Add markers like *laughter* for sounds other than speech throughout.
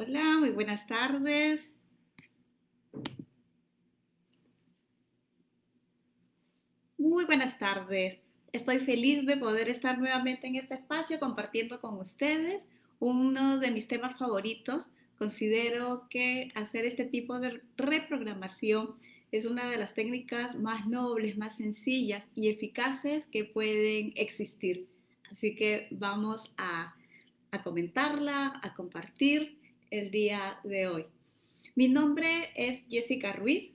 Hola, muy buenas tardes. Muy buenas tardes. Estoy feliz de poder estar nuevamente en este espacio compartiendo con ustedes uno de mis temas favoritos. Considero que hacer este tipo de reprogramación es una de las técnicas más nobles, más sencillas y eficaces que pueden existir. Así que vamos a, a comentarla, a compartir el día de hoy. Mi nombre es Jessica Ruiz.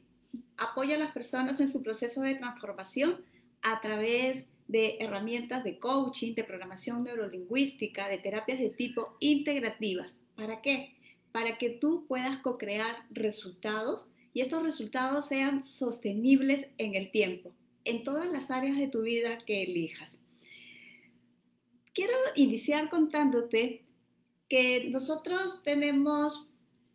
Apoyo a las personas en su proceso de transformación a través de herramientas de coaching, de programación neurolingüística, de terapias de tipo integrativas. ¿Para qué? Para que tú puedas co-crear resultados y estos resultados sean sostenibles en el tiempo, en todas las áreas de tu vida que elijas. Quiero iniciar contándote que nosotros tenemos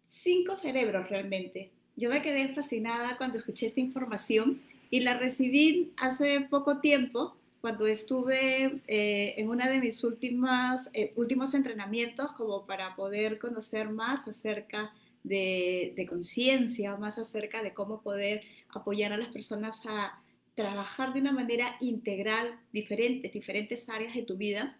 cinco cerebros realmente. Yo me quedé fascinada cuando escuché esta información y la recibí hace poco tiempo cuando estuve eh, en una de mis últimas, eh, últimos entrenamientos como para poder conocer más acerca de, de conciencia, más acerca de cómo poder apoyar a las personas a trabajar de una manera integral diferentes, diferentes áreas de tu vida.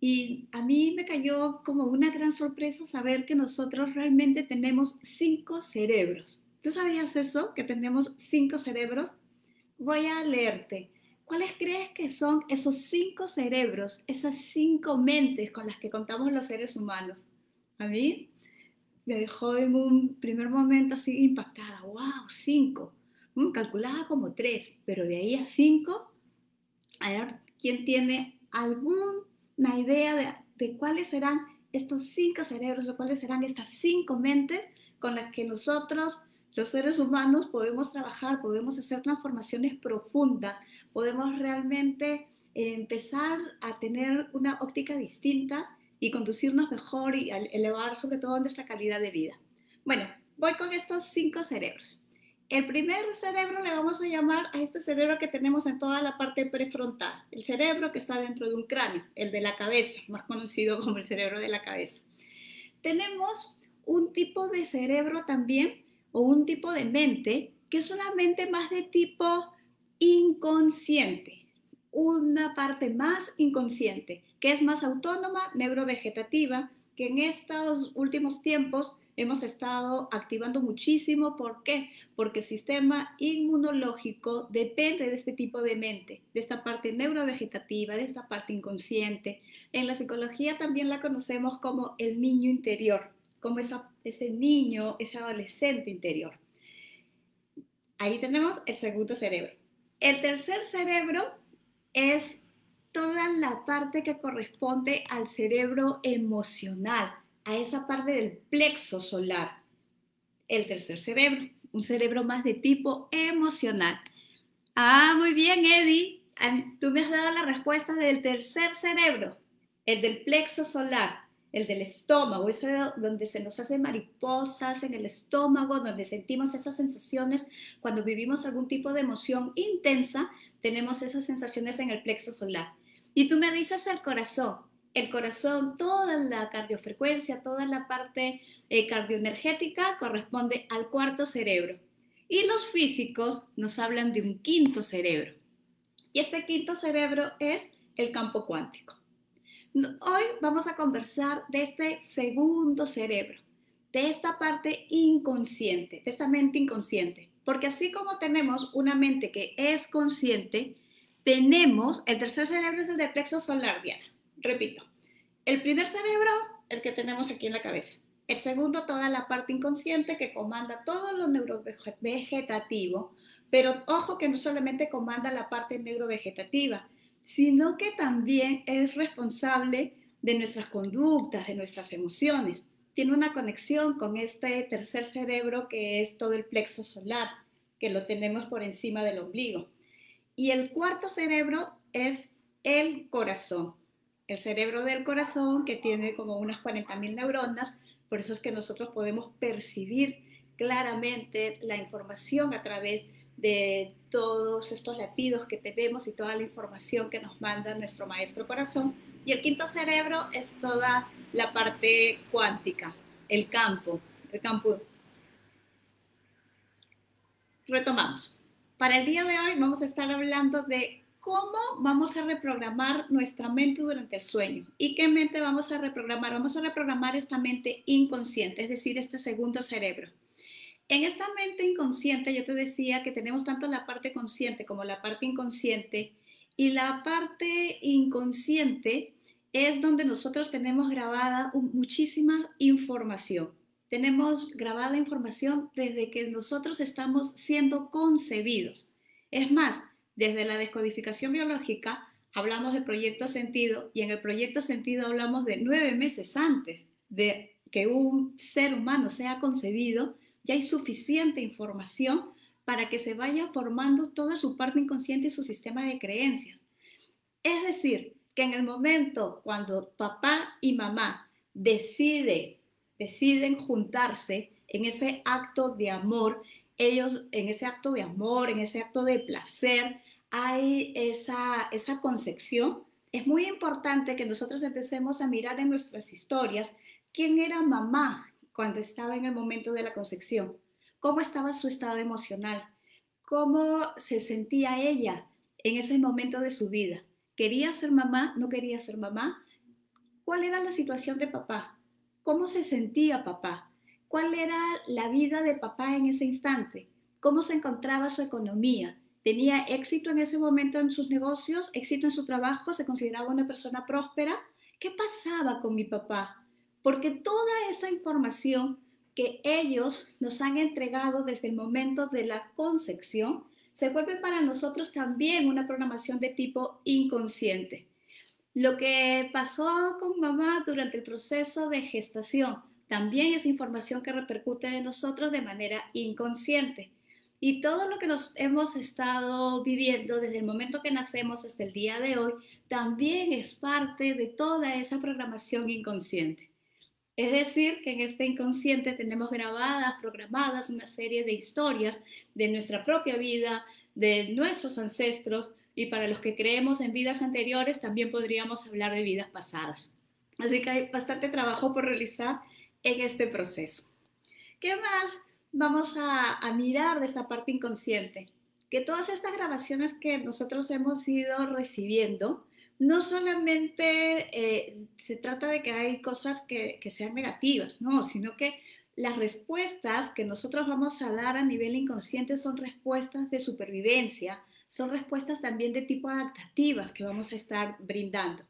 Y a mí me cayó como una gran sorpresa saber que nosotros realmente tenemos cinco cerebros. ¿Tú sabías eso? Que tenemos cinco cerebros. Voy a leerte. ¿Cuáles crees que son esos cinco cerebros, esas cinco mentes con las que contamos los seres humanos? A mí me dejó en un primer momento así impactada. ¡Wow! Cinco. Mm, calculaba como tres, pero de ahí a cinco, a ver quién tiene alguna idea de, de cuáles serán estos cinco cerebros o cuáles serán estas cinco mentes con las que nosotros los seres humanos podemos trabajar, podemos hacer transformaciones profundas, podemos realmente empezar a tener una óptica distinta y conducirnos mejor y elevar sobre todo nuestra calidad de vida. Bueno, voy con estos cinco cerebros. El primer cerebro le vamos a llamar a este cerebro que tenemos en toda la parte prefrontal, el cerebro que está dentro de un cráneo, el de la cabeza, más conocido como el cerebro de la cabeza. Tenemos un tipo de cerebro también o un tipo de mente que es una mente más de tipo inconsciente, una parte más inconsciente, que es más autónoma, neurovegetativa, que en estos últimos tiempos hemos estado activando muchísimo. ¿Por qué? Porque el sistema inmunológico depende de este tipo de mente, de esta parte neurovegetativa, de esta parte inconsciente. En la psicología también la conocemos como el niño interior como ese niño, ese adolescente interior. Ahí tenemos el segundo cerebro. El tercer cerebro es toda la parte que corresponde al cerebro emocional, a esa parte del plexo solar. El tercer cerebro, un cerebro más de tipo emocional. Ah, muy bien, Eddie. Tú me has dado la respuesta del tercer cerebro, el del plexo solar el del estómago, eso es donde se nos hacen mariposas en el estómago, donde sentimos esas sensaciones cuando vivimos algún tipo de emoción intensa, tenemos esas sensaciones en el plexo solar. Y tú me dices el corazón, el corazón, toda la cardiofrecuencia, toda la parte eh, cardioenergética corresponde al cuarto cerebro. Y los físicos nos hablan de un quinto cerebro. Y este quinto cerebro es el campo cuántico. Hoy vamos a conversar de este segundo cerebro, de esta parte inconsciente, de esta mente inconsciente. Porque así como tenemos una mente que es consciente, tenemos, el tercer cerebro es el del plexo solar, Diana. Repito, el primer cerebro, el que tenemos aquí en la cabeza. El segundo, toda la parte inconsciente que comanda todo lo neurovegetativo. Pero ojo que no solamente comanda la parte neurovegetativa, sino que también es responsable de nuestras conductas, de nuestras emociones. Tiene una conexión con este tercer cerebro que es todo el plexo solar, que lo tenemos por encima del ombligo. Y el cuarto cerebro es el corazón, el cerebro del corazón que tiene como unas 40.000 neuronas, por eso es que nosotros podemos percibir claramente la información a través de todos estos latidos que tenemos y toda la información que nos manda nuestro maestro corazón. Y el quinto cerebro es toda la parte cuántica, el campo, el campo. Retomamos. Para el día de hoy vamos a estar hablando de cómo vamos a reprogramar nuestra mente durante el sueño. ¿Y qué mente vamos a reprogramar? Vamos a reprogramar esta mente inconsciente, es decir, este segundo cerebro. En esta mente inconsciente yo te decía que tenemos tanto la parte consciente como la parte inconsciente y la parte inconsciente es donde nosotros tenemos grabada muchísima información. Tenemos grabada información desde que nosotros estamos siendo concebidos. Es más, desde la descodificación biológica hablamos de proyecto sentido y en el proyecto sentido hablamos de nueve meses antes de que un ser humano sea concebido, ya hay suficiente información para que se vaya formando toda su parte inconsciente y su sistema de creencias. Es decir, que en el momento cuando papá y mamá deciden, deciden juntarse en ese acto de amor, ellos en ese acto de amor, en ese acto de placer, hay esa, esa concepción. Es muy importante que nosotros empecemos a mirar en nuestras historias quién era mamá cuando estaba en el momento de la concepción, cómo estaba su estado emocional, cómo se sentía ella en ese momento de su vida. ¿Quería ser mamá? ¿No quería ser mamá? ¿Cuál era la situación de papá? ¿Cómo se sentía papá? ¿Cuál era la vida de papá en ese instante? ¿Cómo se encontraba su economía? ¿Tenía éxito en ese momento en sus negocios? ¿Éxito en su trabajo? ¿Se consideraba una persona próspera? ¿Qué pasaba con mi papá? Porque toda esa información que ellos nos han entregado desde el momento de la concepción se vuelve para nosotros también una programación de tipo inconsciente. Lo que pasó con mamá durante el proceso de gestación también es información que repercute en nosotros de manera inconsciente. Y todo lo que nos hemos estado viviendo desde el momento que nacemos hasta el día de hoy también es parte de toda esa programación inconsciente. Es decir, que en este inconsciente tenemos grabadas, programadas una serie de historias de nuestra propia vida, de nuestros ancestros, y para los que creemos en vidas anteriores también podríamos hablar de vidas pasadas. Así que hay bastante trabajo por realizar en este proceso. ¿Qué más vamos a, mirar de esta parte inconsciente? Que todas estas grabaciones que nosotros hemos ido recibiendo, no solamente eh, se trata de que hay cosas que, que, sean negativas, no, sino que las respuestas que nosotros vamos a dar a nivel inconsciente son respuestas de supervivencia, son respuestas también de tipo adaptativas que vamos a estar brindando.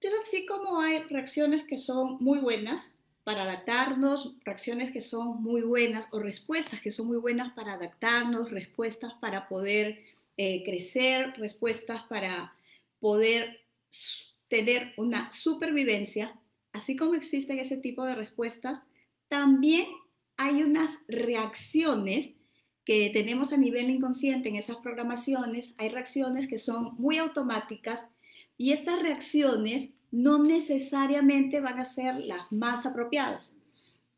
Pero así como hay reacciones que son muy buenas para adaptarnos, reacciones que son muy buenas o respuestas que son muy buenas para adaptarnos, respuestas para poder eh, crecer, respuestas para poder tener una supervivencia, así como existen ese tipo de respuestas, también hay unas reacciones que tenemos a nivel inconsciente en esas programaciones, hay reacciones que son muy automáticas y estas reacciones no necesariamente van a ser las más apropiadas.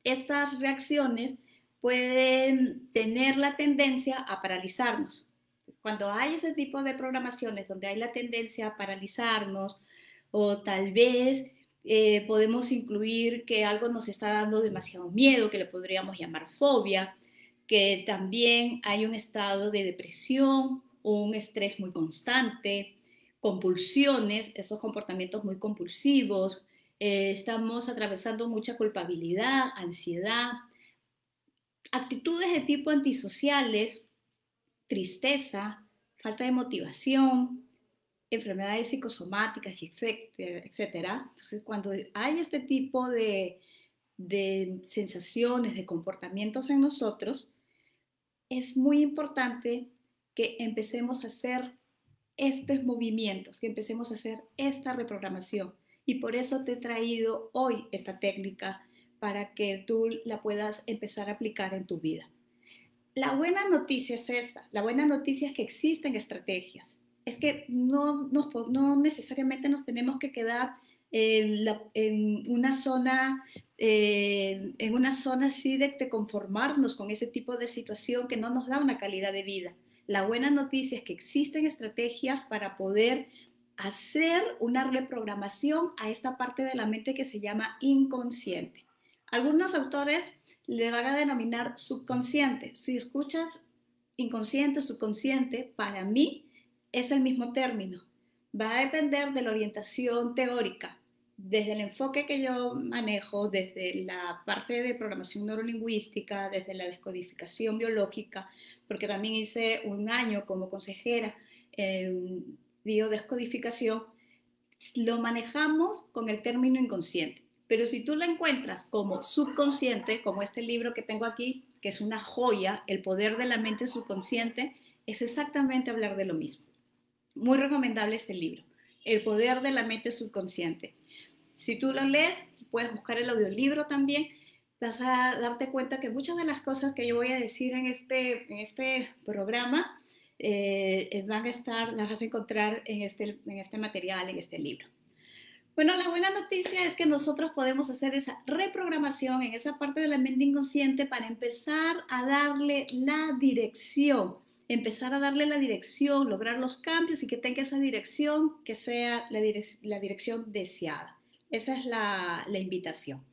Estas reacciones pueden tener la tendencia a paralizarnos. Cuando hay ese tipo de programaciones donde hay la tendencia a paralizarnos o tal vez eh, podemos incluir que algo nos está dando demasiado miedo, que le podríamos llamar fobia, que también hay un estado de depresión, un estrés muy constante, compulsiones, esos comportamientos muy compulsivos, eh, estamos atravesando mucha culpabilidad, ansiedad, actitudes de tipo antisociales tristeza, falta de motivación, enfermedades psicosomáticas, etcétera. Entonces, cuando hay este tipo de, de sensaciones, de comportamientos en nosotros, es muy importante que empecemos a hacer estos movimientos, que empecemos a hacer esta reprogramación. Y por eso te he traído hoy esta técnica para que tú la puedas empezar a aplicar en tu vida. La buena noticia es esta, la buena noticia es que existen estrategias, es que no, no, necesariamente nos tenemos que quedar en, una zona, eh, en una zona así de, de conformarnos con ese tipo de situación que no nos da una calidad de vida. La buena noticia es que existen estrategias para poder hacer una reprogramación a esta parte de la mente que se llama inconsciente. Algunos autores le van a denominar subconsciente. Si escuchas inconsciente, subconsciente, para mí es el mismo término. Va a depender de la orientación teórica. Desde el enfoque que yo manejo, desde la parte de programación neurolingüística, desde la descodificación biológica, porque también hice un año como consejera en biodescodificación, lo manejamos con el término inconsciente. Pero si tú la encuentras como subconsciente, como este libro que tengo aquí, que es una joya, El poder de la mente subconsciente, es exactamente hablar de lo mismo. Muy recomendable este libro, El poder de la mente subconsciente. Si tú lo lees, puedes buscar el audiolibro también, vas a darte cuenta que muchas de las cosas que yo voy a decir en este, en este programa eh, van a estar, las vas a encontrar en este, en este material, en este libro. Bueno, la buena noticia es que nosotros podemos hacer esa reprogramación en esa parte de la mente inconsciente para empezar a darle la dirección, empezar a darle la dirección, lograr los cambios y que tenga esa dirección que sea la, dirección deseada. Esa es la, invitación.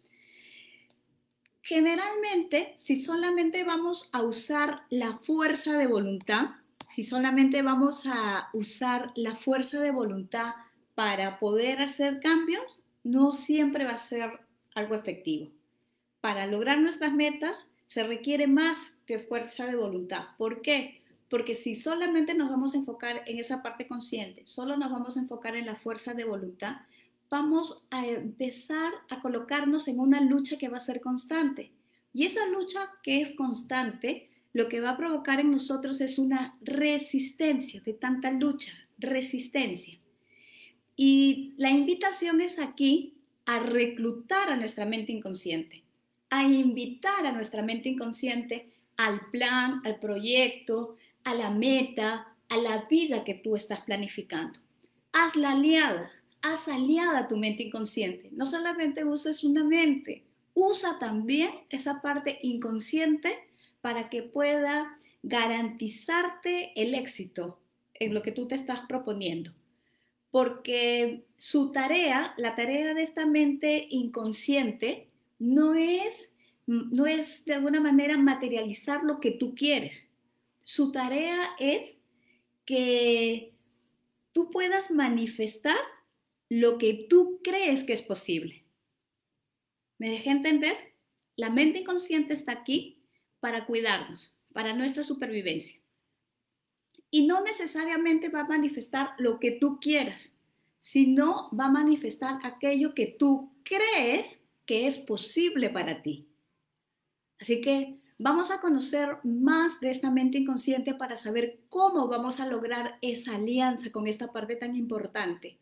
Generalmente, si solamente vamos a usar la fuerza de voluntad, si solamente vamos a usar la fuerza de voluntad para poder hacer cambios, no siempre va a ser algo efectivo. Para lograr nuestras metas se requiere más que fuerza de voluntad. ¿Por qué? Porque si solamente nos vamos a enfocar en esa parte consciente, solo nos vamos a enfocar en la fuerza de voluntad, vamos a empezar a colocarnos en una lucha que va a ser constante. Y esa lucha que es constante, lo que va a provocar en nosotros es una resistencia de tanta lucha, resistencia. Y la invitación es aquí a reclutar a nuestra mente inconsciente, a invitar a nuestra mente inconsciente al plan, al proyecto, a la meta, a la vida que tú estás planificando. Hazla aliada, haz aliada tu mente inconsciente. No solamente uses una mente, usa también esa parte inconsciente para que pueda garantizarte el éxito en lo que tú te estás proponiendo porque su tarea, la tarea de esta mente inconsciente, no es, no es de alguna manera materializar lo que tú quieres. Su tarea es que tú puedas manifestar lo que tú crees que es posible. ¿Me dejé entender? La mente inconsciente está aquí para cuidarnos, para nuestra supervivencia y no necesariamente va a manifestar lo que tú quieras, sino va a manifestar aquello que tú crees que es posible para ti. Así que vamos a conocer más de esta mente inconsciente para saber cómo vamos a lograr esa alianza con esta parte tan importante,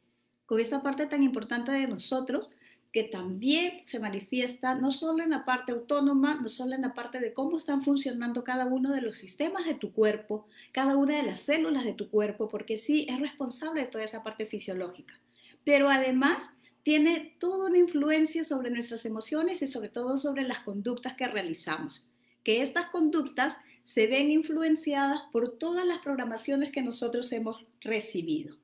con esta parte tan importante de nosotros que también se manifiesta no solo en la parte autónoma, no solo en la parte de cómo están funcionando cada uno de los sistemas de tu cuerpo, cada una de las células de tu cuerpo, porque sí es responsable de toda esa parte fisiológica, pero además tiene toda una influencia sobre nuestras emociones y sobre todo sobre las conductas que realizamos, que estas conductas se ven influenciadas por todas las programaciones que nosotros hemos recibido.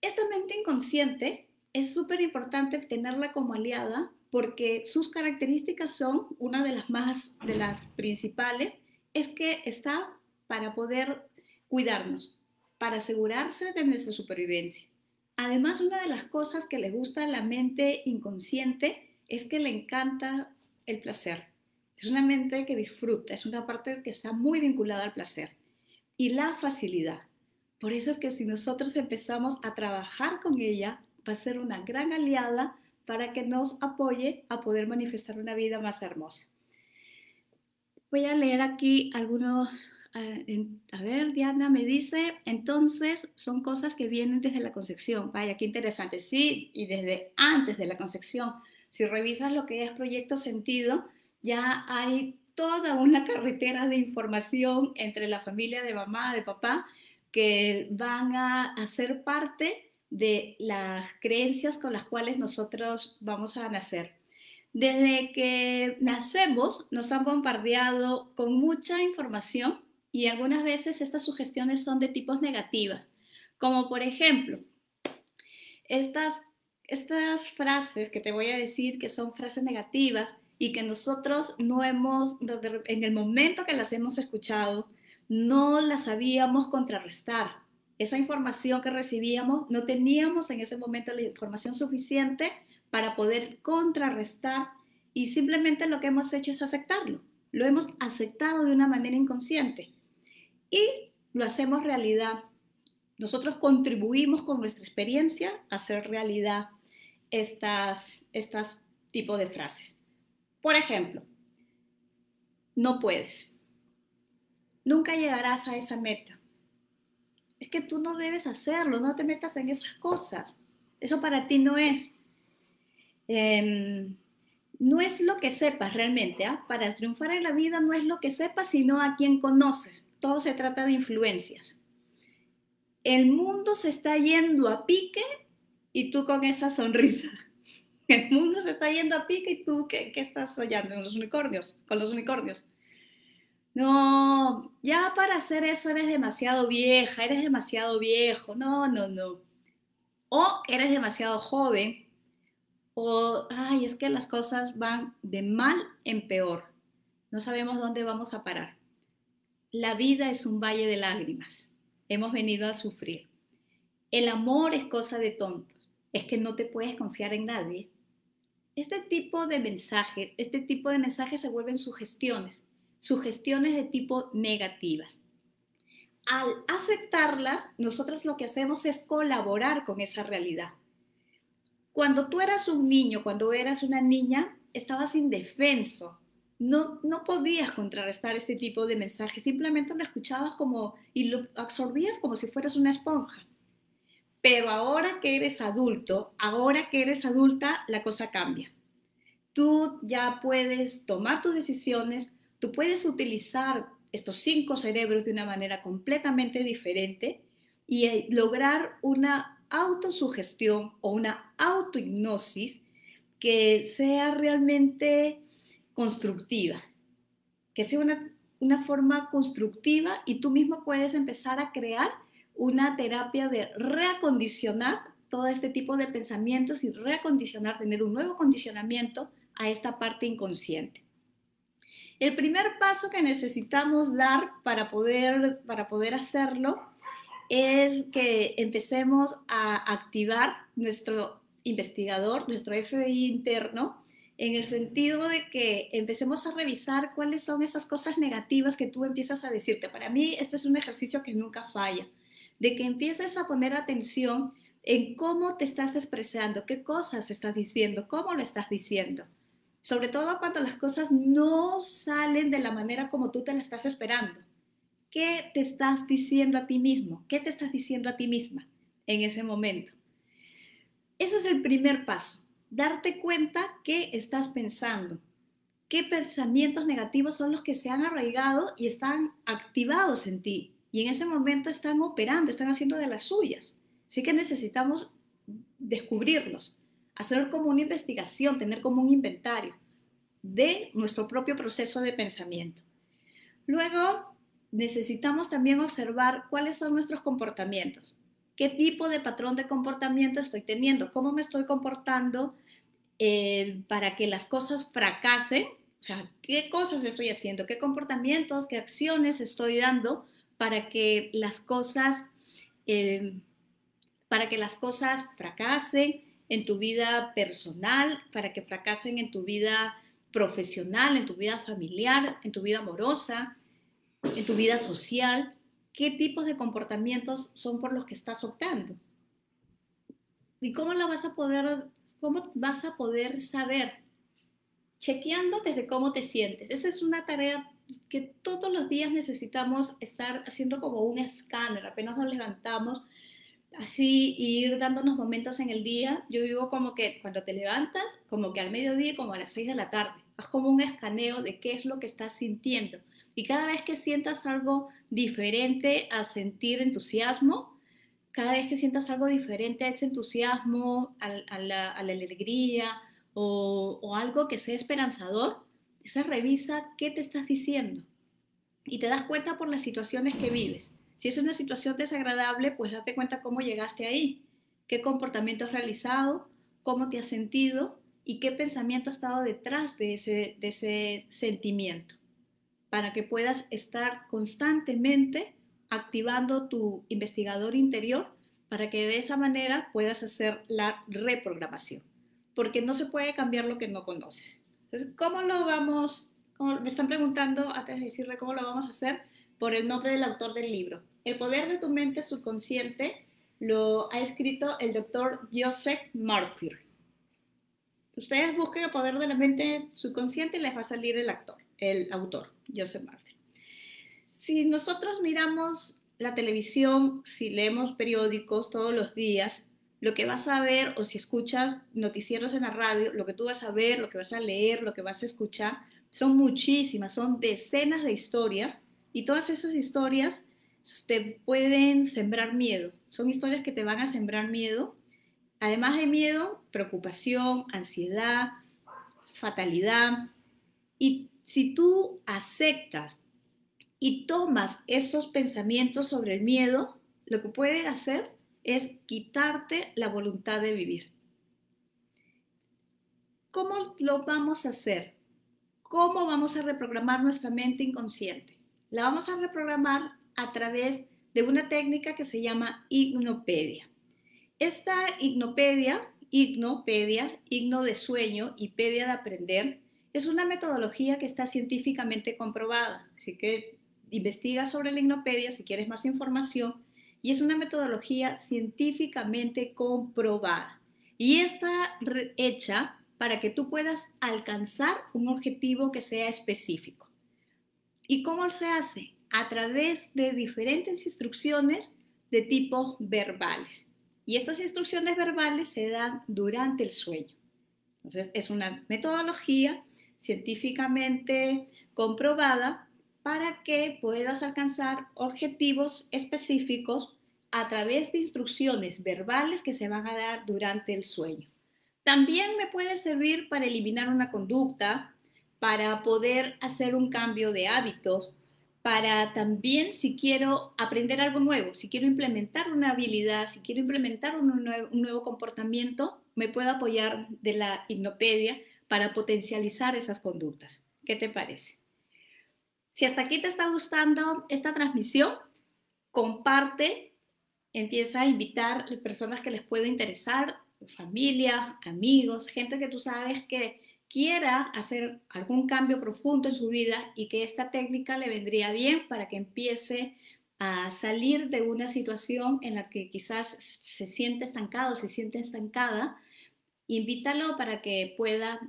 Esta mente inconsciente es súper importante tenerla como aliada porque sus características son, una de las más, de las principales, es que está para poder cuidarnos, para asegurarse de nuestra supervivencia. Además, una de las cosas que le gusta a la mente inconsciente es que le encanta el placer. Es una mente que disfruta, es una parte que está muy vinculada al placer. Y la facilidad. Por eso es que si nosotros empezamos a trabajar con ella, va a ser una gran aliada para que nos apoye a poder manifestar una vida más hermosa. Voy a leer aquí algunos, eh, a ver, Diana me dice, entonces son cosas que vienen desde la concepción. Vaya, qué interesante. Sí, y desde antes de la concepción. Si revisas lo que es proyecto sentido, ya hay toda una carretera de información entre la familia de mamá, de papá, que van a hacer parte de las creencias con las cuales nosotros vamos a nacer. Desde que nacemos nos han bombardeado con mucha información y algunas veces estas sugestiones son de tipos negativas, como por ejemplo, estas, estas frases que te voy a decir que son frases negativas, y que nosotros no hemos, en el momento que las hemos escuchado, no las sabíamos contrarrestar. Esa información que recibíamos, no teníamos en ese momento la información suficiente para poder contrarrestar y simplemente lo que hemos hecho es aceptarlo. Lo hemos aceptado de una manera inconsciente y lo hacemos realidad. Nosotros contribuimos con nuestra experiencia a hacer realidad estas, estas tipos de frases. Por ejemplo, no puedes. Nunca llegarás a esa meta. Es que tú no debes hacerlo, no te metas en esas cosas. Eso para ti no es. Em, no es lo que sepas realmente. ¿ah? Para triunfar en la vida no es lo que sepas, sino a quien conoces. Todo se trata de influencias. El mundo se está yendo a pique y tú con esa sonrisa. *laughs* El mundo se está yendo a pique y tú, ¿qué, estás soñando? ¿Con los unicornios? Con los unicornios. No, ya para hacer eso eres demasiado vieja, eres demasiado viejo. No, no, no. O eres demasiado joven. O, ay, es que las cosas van de mal en peor. No sabemos dónde vamos a parar. La vida es un valle de lágrimas. Hemos venido a sufrir. El amor es cosa de tontos. Es que no te puedes confiar en nadie. Este tipo de mensajes, este tipo de mensajes se vuelven sugestiones, sugestiones de tipo negativas. Al aceptarlas, nosotros lo que hacemos es colaborar con esa realidad. Cuando tú eras un niño, cuando eras una niña, estabas indefenso, no, no podías contrarrestar este tipo de mensajes, simplemente lo escuchabas como y lo absorbías como si fueras una esponja. Pero ahora que eres adulto, ahora que eres adulta, la cosa cambia. Tú ya puedes tomar tus decisiones, tú puedes utilizar estos cinco cerebros de una manera completamente diferente y eh, lograr una autosugestión o una autohipnosis que sea realmente constructiva, que sea una, una forma constructiva y tú mismo puedes empezar a crear una terapia de reacondicionar todo este tipo de pensamientos y reacondicionar, tener un nuevo condicionamiento a esta parte inconsciente. El primer paso que necesitamos dar para poder, para poder hacerlo es que empecemos a activar nuestro investigador, nuestro FBI interno, en el sentido de que empecemos a revisar cuáles son esas cosas negativas que tú empiezas a decirte. Para mí esto es un ejercicio que nunca falla de que empieces a poner atención en cómo te estás expresando, qué cosas estás diciendo, cómo lo estás diciendo. Sobre todo cuando las cosas no salen de la manera como tú te la estás esperando. ¿Qué te estás diciendo a ti mismo? ¿Qué te estás diciendo a ti misma en ese momento? Ese es el primer paso, darte cuenta qué estás pensando, qué pensamientos negativos son los que se han arraigado y están activados en ti y en ese momento están operando, están haciendo de las suyas. Así que necesitamos descubrirlos, hacer como una investigación, tener como un inventario de nuestro propio proceso de pensamiento. Luego, necesitamos también observar cuáles son nuestros comportamientos. ¿Qué tipo de patrón de comportamiento estoy teniendo? ¿Cómo me estoy comportando eh, para que las cosas fracasen? O sea, ¿qué cosas estoy haciendo? ¿Qué comportamientos, qué acciones estoy dando para que las cosas, eh, para que las cosas fracasen en tu vida personal, para que fracasen en tu vida profesional, en tu vida familiar, en tu vida amorosa, en tu vida social, qué tipos de comportamientos son por los que estás optando. ¿Y cómo la vas a poder, cómo vas a poder saber? Chequeando desde cómo te sientes. Esa es una tarea que todos los días necesitamos estar haciendo como un escáner, apenas nos levantamos, así ir dándonos momentos en el día. Yo digo como que cuando te levantas, como que al mediodía, como a las 6 de la tarde, haz como un escaneo de qué es lo que estás sintiendo. Y cada vez que sientas algo diferente a sentir entusiasmo, cada vez que sientas algo diferente a ese entusiasmo, a, la, alegría o, algo que sea esperanzador, entonces revisa qué te estás diciendo y te das cuenta por las situaciones que vives. Si es una situación desagradable, pues date cuenta cómo llegaste ahí, qué comportamiento has realizado, cómo te has sentido y qué pensamiento ha estado detrás de ese, sentimiento, para que puedas estar constantemente activando tu investigador interior para que de esa manera puedas hacer la reprogramación, porque no se puede cambiar lo que no conoces. Entonces, ¿cómo lo vamos? me están preguntando antes de decirle cómo lo vamos a hacer por el nombre del autor del libro. El poder de tu mente subconsciente lo ha escrito el doctor Joseph Murphy. Ustedes busquen el poder de la mente subconsciente y les va a salir el actor, el autor, Joseph Murphy. Si nosotros miramos la televisión, si leemos periódicos todos los días, lo que vas a ver o si escuchas noticieros en la radio, lo que tú vas a ver, lo que vas a leer, lo que vas a escuchar, son muchísimas, son decenas de historias y todas esas historias te pueden sembrar miedo. Son historias que te van a sembrar miedo. Además de miedo, preocupación, ansiedad, fatalidad. Y si tú aceptas y tomas esos pensamientos sobre el miedo, lo que puede hacer es quitarte la voluntad de vivir. ¿Cómo lo vamos a hacer? ¿Cómo vamos a reprogramar nuestra mente inconsciente? La vamos a reprogramar a través de una técnica que se llama hipnopedia. Esta hipnopedia, hipnopedia, hipno de sueño y pedia de aprender, es una metodología que está científicamente comprobada. Así que investiga sobre la hipnopedia si quieres más información y es una metodología científicamente comprobada. Y está hecha para que tú puedas alcanzar un objetivo que sea específico. ¿Y cómo se hace? a través de diferentes instrucciones de tipo verbales. Y estas instrucciones verbales se dan durante el sueño. Entonces, es una metodología científicamente comprobada para que puedas alcanzar objetivos específicos a través de instrucciones verbales que se van a dar durante el sueño. También me puede servir para eliminar una conducta, para poder hacer un cambio de hábitos para también si quiero aprender algo nuevo, si quiero implementar una habilidad, si quiero implementar un nuevo, comportamiento, me puedo apoyar de la hipnopedia para potencializar esas conductas. ¿Qué te parece? Si hasta aquí te está gustando esta transmisión, comparte, empieza a invitar personas que les pueda interesar, familia, amigos, gente que tú sabes que quiera hacer algún cambio profundo en su vida y que esta técnica le vendría bien para que empiece a salir de una situación en la que quizás se siente estancado, se siente estancada, invítalo para que pueda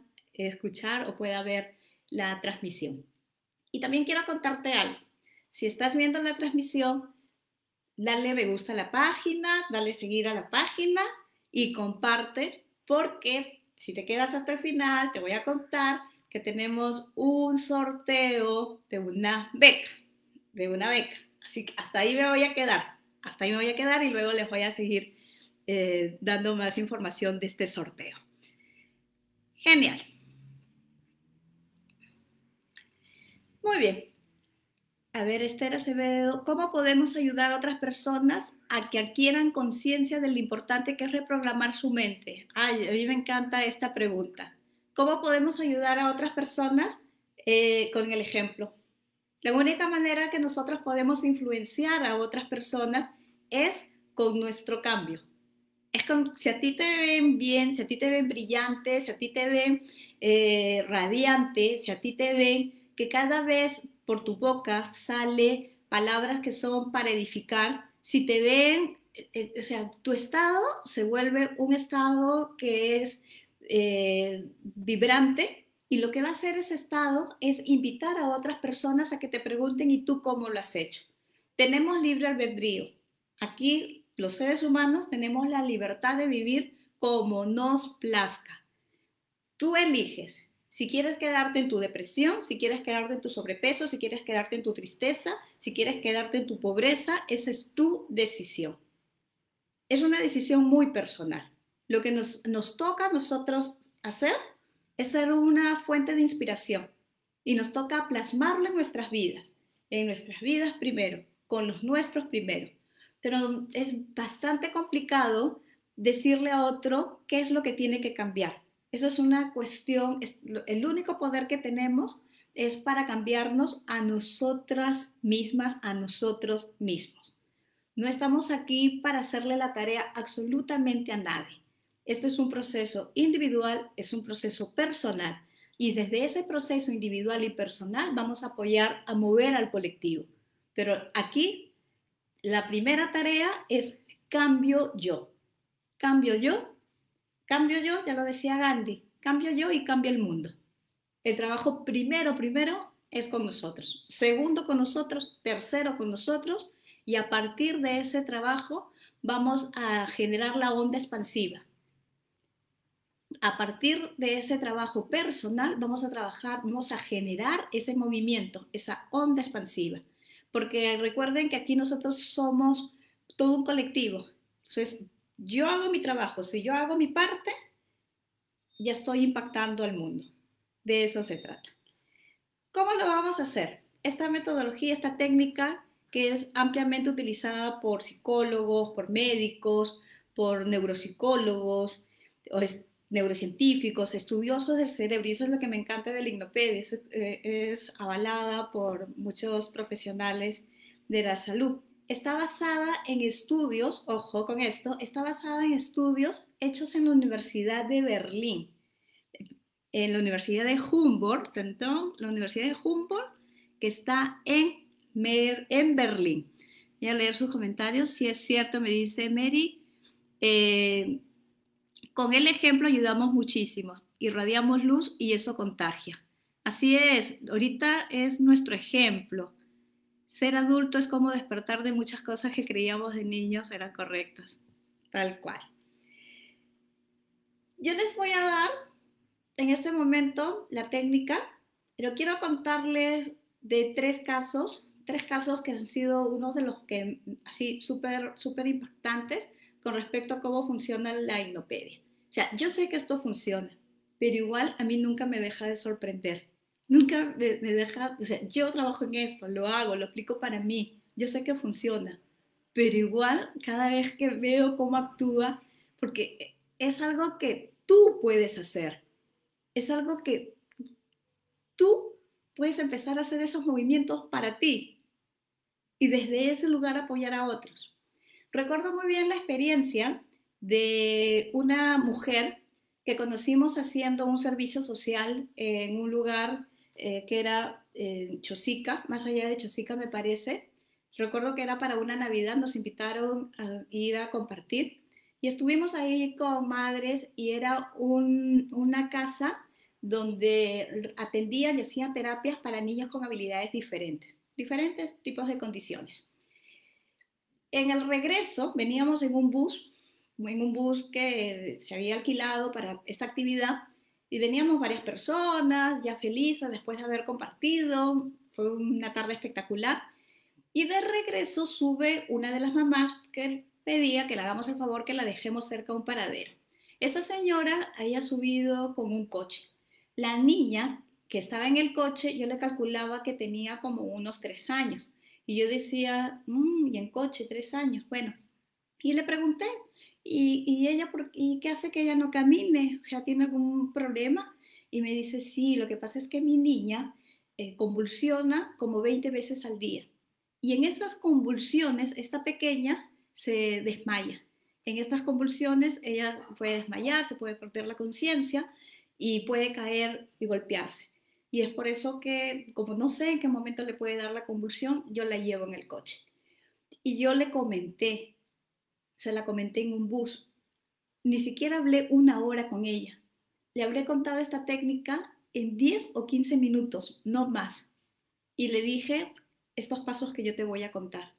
escuchar o pueda ver la transmisión. Y también quiero contarte algo. Si estás viendo la transmisión, dale me gusta a la página, dale seguir a la página y comparte porque si te quedas hasta el final, te voy a contar que tenemos un sorteo de una beca, de una beca. Así que hasta ahí me voy a quedar, hasta ahí me voy a quedar y luego les voy a seguir eh, dando más información de este sorteo. Genial. Muy bien. A ver, Esther Acevedo, ¿cómo podemos ayudar a otras personas a que adquieran conciencia de lo importante que es reprogramar su mente? Ay, a mí me encanta esta pregunta. ¿Cómo podemos ayudar a otras personas eh, con el ejemplo? La única manera que nosotros podemos influenciar a otras personas es con nuestro cambio. Es con, si a ti te ven bien, si a ti te ven brillante, si a ti te ven eh, radiante, si a ti te ven que cada vez por tu boca sale palabras que son para edificar, si te ven, eh, eh, o sea, tu estado se vuelve un estado que es eh, vibrante y lo que va a hacer ese estado es invitar a otras personas a que te pregunten y tú cómo lo has hecho. Tenemos libre albedrío. Aquí los seres humanos tenemos la libertad de vivir como nos plazca. Tú eliges si quieres quedarte en tu depresión, si quieres quedarte en tu sobrepeso, si quieres quedarte en tu tristeza, si quieres quedarte en tu pobreza, esa es tu decisión. Es una decisión muy personal. Lo que nos, nos toca a nosotros hacer es ser una fuente de inspiración y nos toca plasmarlo en nuestras vidas, en nuestras vidas primero, con los nuestros primero. Pero es bastante complicado decirle a otro qué es lo que tiene que cambiar Eso es una cuestión, el único poder que tenemos es para cambiarnos a nosotras mismas, a nosotros mismos. No estamos aquí para hacerle la tarea absolutamente a nadie. Esto es un proceso individual, es un proceso personal y desde ese proceso individual y personal vamos a apoyar a mover al colectivo. Pero aquí la primera tarea es cambio yo. Cambio yo, cambio yo, ya lo decía Gandhi, cambio yo y cambia el mundo. El trabajo primero, primero es con nosotros. Segundo con nosotros, tercero con nosotros y a partir de ese trabajo vamos a generar la onda expansiva. A partir de ese trabajo personal vamos a trabajar, vamos a generar ese movimiento, esa onda expansiva. Porque recuerden que aquí nosotros somos todo un colectivo. Entonces, yo hago mi trabajo, si yo hago mi parte, ya estoy impactando al mundo. De eso se trata. ¿Cómo lo vamos a hacer? Esta metodología, esta técnica que es ampliamente utilizada por psicólogos, por médicos, por neuropsicólogos, o neurocientíficos, estudiosos del cerebro, y eso es lo que me encanta del Ignopedia, es, eh, es avalada por muchos profesionales de la salud. Está basada en estudios, ojo con esto, está basada en estudios hechos en la Universidad de Berlín en la Universidad de Humboldt, la Universidad de Humboldt, que está en, en Berlín. Voy a leer sus comentarios. Si es cierto, me dice Mary. Eh, con el ejemplo ayudamos muchísimo, irradiamos luz y eso contagia. Así es, ahorita es nuestro ejemplo. Ser adulto es como despertar de muchas cosas que creíamos de niños eran correctas, tal cual. Yo les voy a dar en este momento la técnica, pero quiero contarles de tres casos, tres casos que han sido uno de los que así súper, súper impactantes con respecto a cómo funciona la hipnopedia. O sea, yo sé que esto funciona, pero igual a mí nunca me deja de sorprender. Nunca me, me deja, o sea, yo trabajo en esto, lo hago, lo aplico para mí, yo sé que funciona, pero igual cada vez que veo cómo actúa, porque es algo que tú puedes hacer, es algo que tú puedes empezar a hacer esos movimientos para ti y desde ese lugar apoyar a otros. Recuerdo muy bien la experiencia de una mujer que conocimos haciendo un servicio social en un lugar eh, que era eh, Chosica, más allá de Chosica me parece. Recuerdo que era para una Navidad, nos invitaron a ir a compartir y estuvimos ahí con madres y era una casa donde atendían y hacían terapias para niños con habilidades diferentes, diferentes tipos de condiciones. En el regreso veníamos en un bus, en un bus que se había alquilado para esta actividad y veníamos varias personas ya felices después de haber compartido, fue una tarde espectacular y de regreso sube una de las mamás que pedía que le hagamos el favor que la dejemos cerca de un paradero. Esta señora había subido con un coche. La niña que estaba en el coche, yo le calculaba que tenía como unos tres años. Y yo decía, mmm, y en coche, tres años. Bueno, y le pregunté, ¿y, ella por, ¿y qué hace que ella no camine? O sea, ¿tiene algún problema? Y me dice, sí, lo que pasa es que mi niña eh, convulsiona como 20 veces al día. Y en estas convulsiones, esta pequeña se desmaya. En estas convulsiones ella puede desmayar, se puede perder la conciencia y puede caer y golpearse. Y es por eso que, como no sé en qué momento le puede dar la convulsión, yo la llevo en el coche. Y yo le comenté, se la comenté en un bus. Ni siquiera hablé una hora con ella. Le habré contado esta técnica en 10 o 15 minutos, no más. Y le dije estos pasos que yo te voy a contar.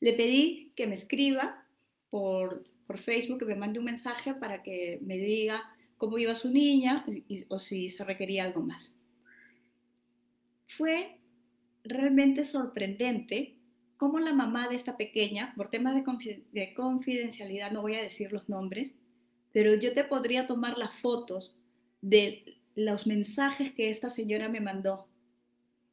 Le pedí que me escriba por, por Facebook, que me mande un mensaje para que me diga cómo iba su niña o si se requería algo más. Fue realmente sorprendente cómo la mamá de esta pequeña, por temas de, de confidencialidad no voy a decir los nombres, pero yo te podría tomar las fotos de los mensajes que esta señora me mandó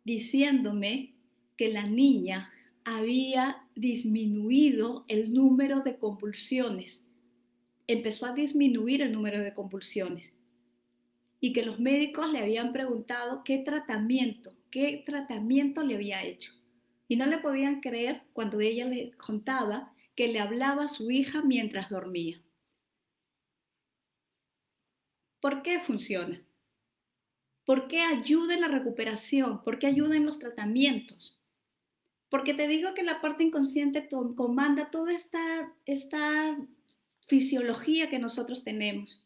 diciéndome que la niña había disminuido el número de convulsiones. empezó a disminuir el número de convulsiones y que los médicos le habían preguntado qué tratamiento, qué tratamiento le había hecho. Y no le podían creer cuando ella le contaba que le hablaba a su hija mientras dormía. ¿Por qué funciona? ¿Por qué ayuda en la recuperación? ¿Por qué ayuda en los tratamientos? Porque te digo que la parte inconsciente comanda toda esta, esta fisiología que nosotros tenemos.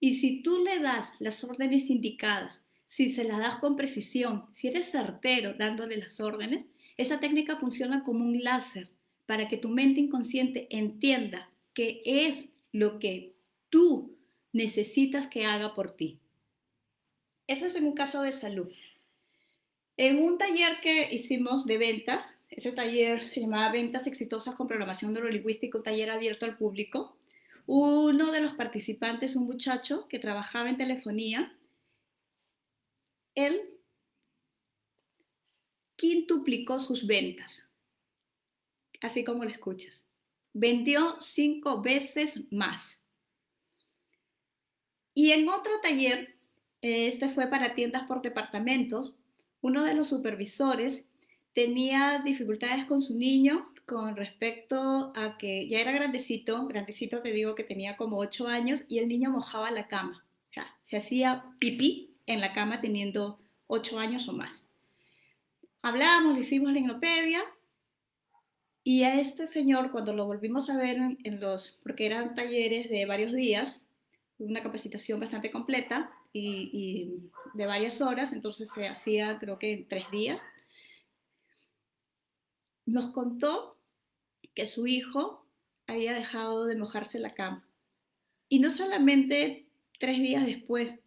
Y si tú le das las órdenes indicadas, si se las das con precisión, si eres certero dándole las órdenes, esa técnica funciona como un láser para que tu mente inconsciente entienda qué es lo que tú necesitas que haga por ti. Eso es en un caso de salud. En un taller que hicimos de ventas, ese taller se llamaba Ventas Exitosas con Programación Neurolingüística, un taller abierto al público, uno de los participantes, un muchacho que trabajaba en telefonía, él quintuplicó sus ventas, así como lo escuchas. Vendió cinco veces más. Y en otro taller, este fue para tiendas por departamentos, uno de los supervisores tenía dificultades con su niño con respecto a que ya era grandecito, grandecito te digo que tenía como 8 años y el niño mojaba la cama, o sea, se hacía pipí en la cama teniendo 8 años o más. Hablamos, le hicimos la enciclopedia y a este señor cuando lo volvimos a ver en los, porque eran talleres de varios días, una capacitación bastante completa y de varias horas, entonces se hacía creo que en tres días, nos contó que su hijo había dejado de mojarse la cama. Y no solamente tres días después,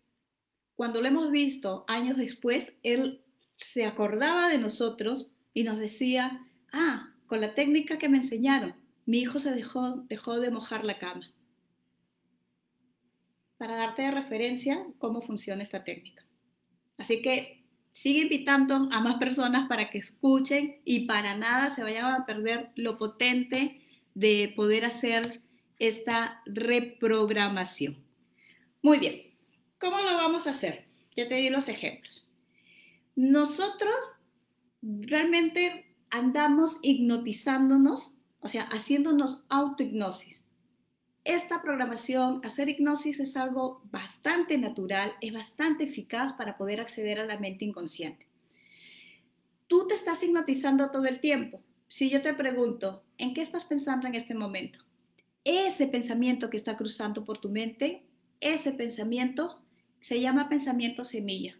cuando lo hemos visto años después, él se acordaba de nosotros y nos decía, ah, con la técnica que me enseñaron, mi hijo se dejó, dejó de mojar la cama. Para darte de referencia cómo funciona esta técnica. Así que sigue invitando a más personas para que escuchen y para nada se vayan a perder lo potente de poder hacer esta reprogramación. Muy bien, ¿cómo lo vamos a hacer? Ya te di los ejemplos. Nosotros realmente andamos hipnotizándonos, o sea, haciéndonos autohipnosis esta programación, hacer hipnosis es algo bastante natural, es bastante eficaz para poder acceder a la mente inconsciente. Tú te estás hipnotizando todo el tiempo. Si yo te pregunto, ¿en qué estás pensando en este momento? Ese pensamiento que está cruzando por tu mente, ese pensamiento se llama pensamiento semilla.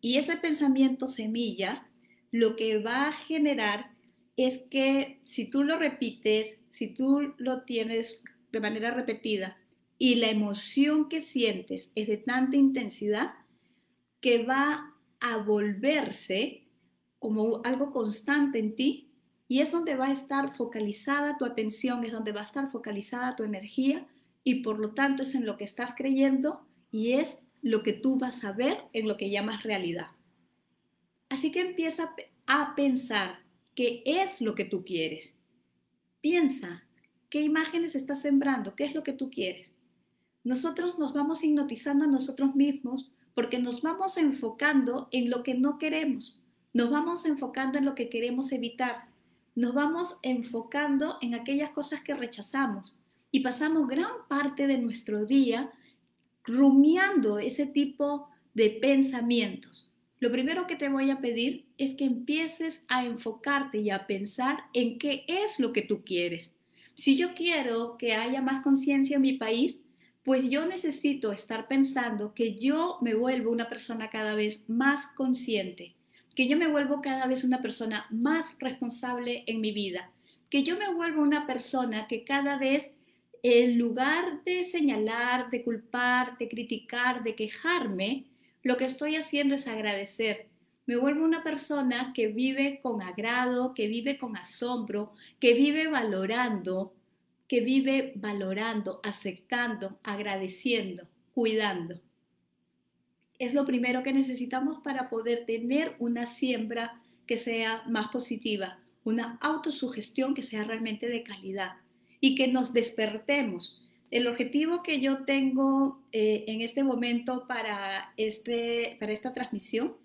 Y ese pensamiento semilla lo que va a generar es que si tú lo repites, si tú lo tienes de manera repetida y la emoción que sientes es de tanta intensidad que va a volverse como algo constante en ti y es donde va a estar focalizada tu atención, es donde va a estar focalizada tu energía y por lo tanto es en lo que estás creyendo y es lo que tú vas a ver en lo que llamas realidad. Así que empieza a pensar qué es lo que tú quieres. Piensa ¿Qué imágenes estás sembrando? ¿Qué es lo que tú quieres? Nosotros nos vamos hipnotizando a nosotros mismos porque nos vamos enfocando en lo que no queremos, nos vamos enfocando en lo que queremos evitar, nos vamos enfocando en aquellas cosas que rechazamos y pasamos gran parte de nuestro día rumiando ese tipo de pensamientos. Lo primero que te voy a pedir es que empieces a enfocarte y a pensar en qué es lo que tú quieres. Si yo quiero que haya más conciencia en mi país, pues yo necesito estar pensando que yo me vuelvo una persona cada vez más consciente, que yo me vuelvo cada vez una persona más responsable en mi vida, que yo me vuelvo una persona que cada vez en lugar de señalar, de culpar, de criticar, de quejarme, lo que estoy haciendo es agradecer. Me vuelvo una persona que vive con agrado, que vive con asombro, que vive valorando, que vive valorando, aceptando, agradeciendo, cuidando. Es lo primero que necesitamos para poder tener una siembra que sea más positiva, una autosugestión que sea realmente de calidad y que nos despertemos. el objetivo que yo tengo eh, en este momento para, este, para esta transmisión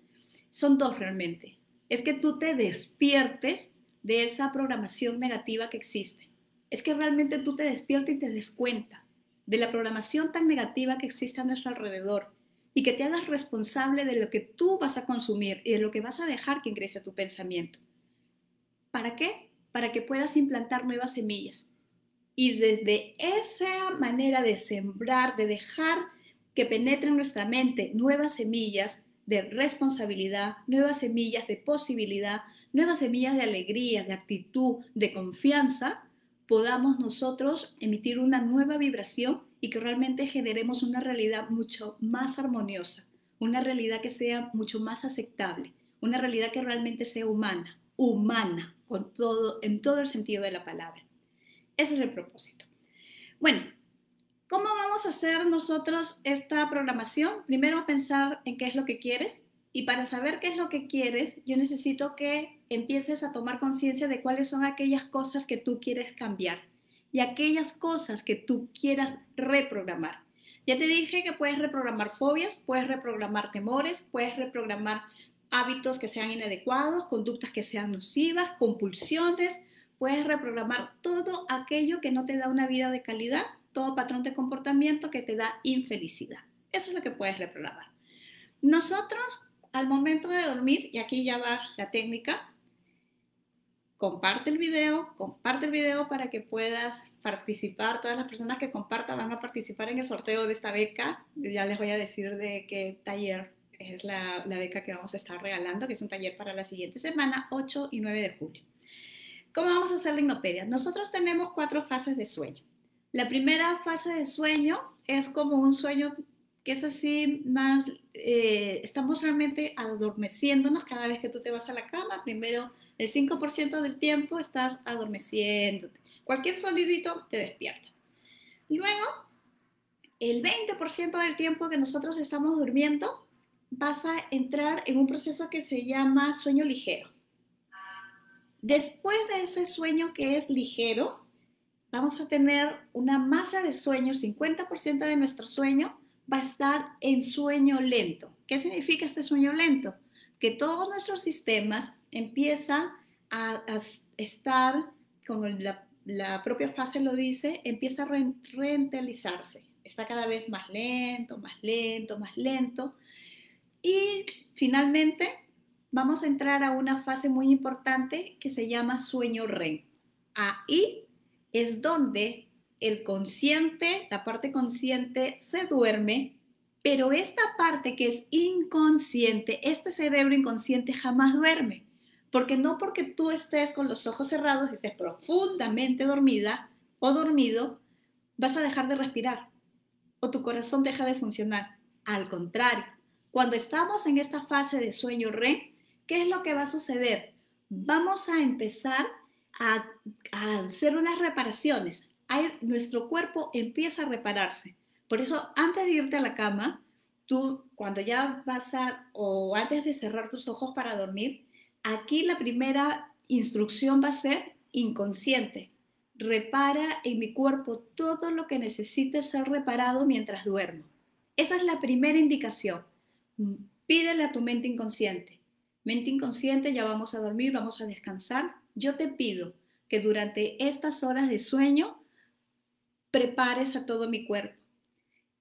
son dos realmente. Es que tú te despiertes de esa programación negativa que existe. Es que realmente tú te despiertes y te des cuenta de la programación tan negativa que existe a nuestro alrededor y que te hagas responsable de lo que tú vas a consumir y de lo que vas a dejar que ingrese a tu pensamiento. ¿Para qué? Para que puedas implantar nuevas semillas. Y desde esa manera de sembrar, de dejar que penetren en nuestra mente nuevas semillas de responsabilidad, nuevas semillas de posibilidad, nuevas semillas de alegría, de actitud, de confianza, podamos nosotros emitir una nueva vibración y que realmente generemos una realidad mucho más armoniosa, una realidad que sea mucho más aceptable, una realidad que realmente sea humana, humana, con todo, en todo el sentido de la palabra. Ese es el propósito. Bueno, ¿cómo vamos a hacer nosotros esta programación? Primero pensar en qué es lo que quieres y para saber qué es lo que quieres, yo necesito que empieces a tomar conciencia de cuáles son aquellas cosas que tú quieres cambiar y aquellas cosas que tú quieras reprogramar. Ya te dije que puedes reprogramar fobias, puedes reprogramar temores, puedes reprogramar hábitos que sean inadecuados, conductas que sean nocivas, compulsiones, puedes reprogramar todo aquello que no te da una vida de calidad, todo patrón de comportamiento que te da infelicidad. Eso es lo que puedes reprogramar. Nosotros, al momento de dormir, y aquí ya va la técnica, comparte el video, comparte el video para que puedas participar. Todas las personas que compartan van a participar en el sorteo de esta beca. Ya les voy a decir de qué taller es la, beca que vamos a estar regalando, que es un taller para la siguiente semana, 8 y 9 de julio. ¿Cómo vamos a hacer la hipnopedia? Nosotros tenemos cuatro fases de sueño. La primera fase de sueño es como un sueño que es así más, eh, estamos realmente adormeciéndonos cada vez que tú te vas a la cama. Primero, el 5% del tiempo estás adormeciéndote. Cualquier solidito te despierta. Luego, el 20% del tiempo que nosotros estamos durmiendo, vas a entrar en un proceso que se llama sueño ligero. Después de ese sueño que es ligero, vamos a tener una masa de sueño, 50% de nuestro sueño va a estar en sueño lento. ¿Qué significa este sueño lento? Que todos nuestros sistemas empiezan a, estar, como la, propia fase lo dice, empieza a rentalizarse. Está cada vez más lento, más lento, más lento. Y finalmente vamos a entrar a una fase muy importante que se llama sueño REM. Ahí es donde el consciente, la parte consciente se duerme, pero esta parte que es inconsciente, este cerebro inconsciente jamás duerme, porque no porque tú estés con los ojos cerrados y estés profundamente dormida o dormido, vas a dejar de respirar o tu corazón deja de funcionar. Al contrario, cuando estamos en esta fase de sueño REM, ¿qué es lo que va a suceder? Vamos a empezar a, hacer unas reparaciones, nuestro cuerpo empieza a repararse. Por eso, antes de irte a la cama, tú cuando ya vas a, o antes de cerrar tus ojos para dormir, aquí la primera instrucción va a ser inconsciente. Repara en mi cuerpo todo lo que necesite ser reparado mientras duermo. Esa es la primera indicación. Pídele a tu mente inconsciente. Mente inconsciente, ya vamos a dormir, vamos a descansar. Yo te pido que durante estas horas de sueño prepares a todo mi cuerpo,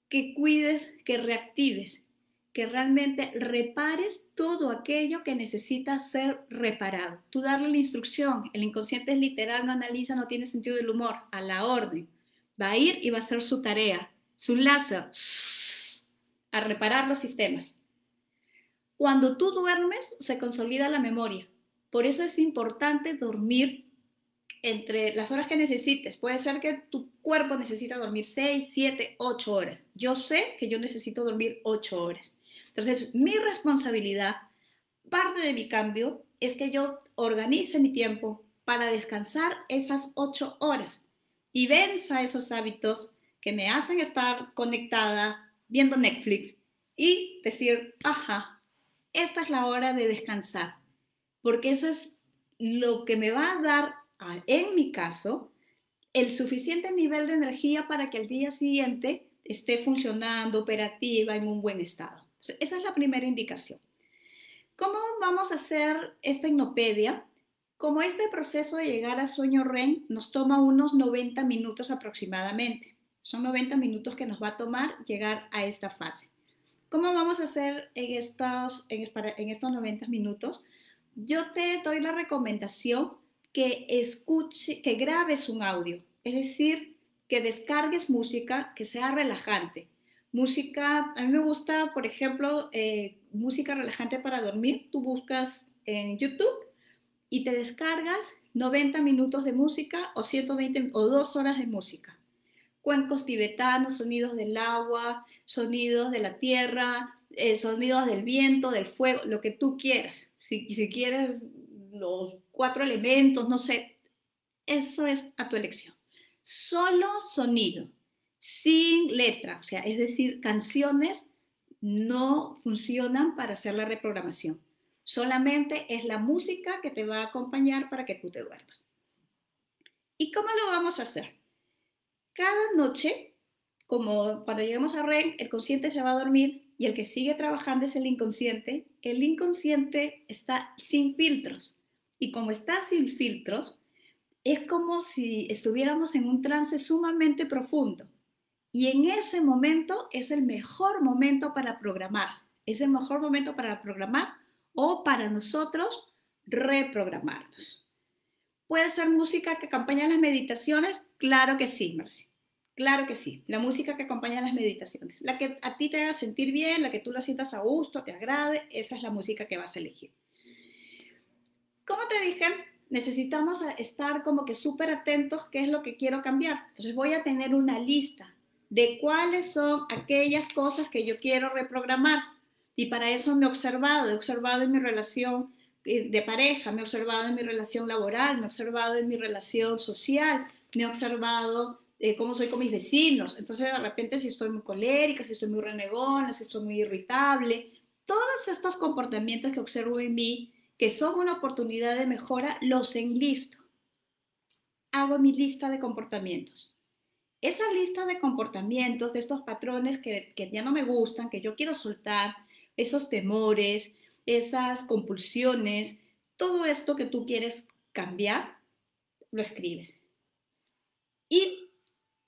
que cuides, que reactives, que realmente repares todo aquello que necesita ser reparado. Tú darle la instrucción, el inconsciente es literal, no analiza, no tiene sentido del humor, a la orden. Va a ir y va a hacer su tarea, su láser, a reparar los sistemas. Cuando tú duermes, se consolida la memoria. Por eso es importante dormir entre las horas que necesites. Puede ser que tu cuerpo necesita dormir 6, 7, 8 horas. Yo sé que yo necesito dormir 8 horas. Entonces, mi responsabilidad, parte de mi cambio, es que yo organice mi tiempo para descansar esas 8 horas y venza esos hábitos que me hacen estar conectada viendo Netflix y decir, ajá, esta es la hora de descansar, porque eso es lo que me va a dar en mi caso, el suficiente nivel de energía para que al día siguiente esté funcionando, operativa, en un buen estado. Esa es la primera indicación. ¿Cómo vamos a hacer esta hipnopedia? Como este proceso de llegar a sueño REM nos toma unos 90 minutos aproximadamente. Son 90 minutos que nos va a tomar llegar a esta fase. ¿Cómo vamos a hacer en estos, en, estos 90 minutos? Yo te doy la recomendación que escuche, que grabes un audio, es decir, que descargues música que sea relajante. Música, a mí me gusta, por ejemplo, eh, música relajante para dormir. Tú buscas en YouTube y te descargas 90 minutos de música o 120 o 2 horas de música. Cuencos tibetanos, sonidos del agua, sonidos de la tierra, eh, sonidos del viento, del fuego, lo que tú quieras. Si, si quieres los cuatro elementos, no sé, eso es a tu elección. Solo sonido, sin letra, o sea, es decir, canciones no funcionan para hacer la reprogramación. Solamente es la música que te va a acompañar para que tú te duermas. ¿Y cómo lo vamos a hacer? Cada noche, como cuando llegamos a REM, el consciente se va a dormir y el que sigue trabajando es el inconsciente. El inconsciente está sin filtros. Y como está sin filtros, es como si estuviéramos en un trance sumamente profundo. Y en ese momento es el mejor momento para programar. Es el mejor momento para programar o para nosotros reprogramarnos. ¿Puede ser música que acompaña las meditaciones? Claro que sí, Mercy. Claro que sí. La música que acompaña las meditaciones. La que a ti te haga sentir bien, la que tú la sientas a gusto, te agrade, esa es la música que vas a elegir. Como te dije, necesitamos estar como que súper atentos qué es lo que quiero cambiar. Entonces voy a tener una lista de cuáles son aquellas cosas que yo quiero reprogramar. Y para eso me he observado, he observado en mi relación eh, de pareja, me he observado en mi relación laboral, me he observado en mi relación social, me he observado eh, cómo soy con mis vecinos. Entonces de repente si estoy muy colérica, si estoy muy renegona, si estoy muy irritable, todos estos comportamientos que observo en mí que son una oportunidad de mejora, los enlisto. Hago mi lista de comportamientos. Esa lista de comportamientos, de estos patrones que, que ya no me gustan, que yo quiero soltar, esos temores, esas compulsiones, todo esto que tú quieres cambiar, lo escribes. Y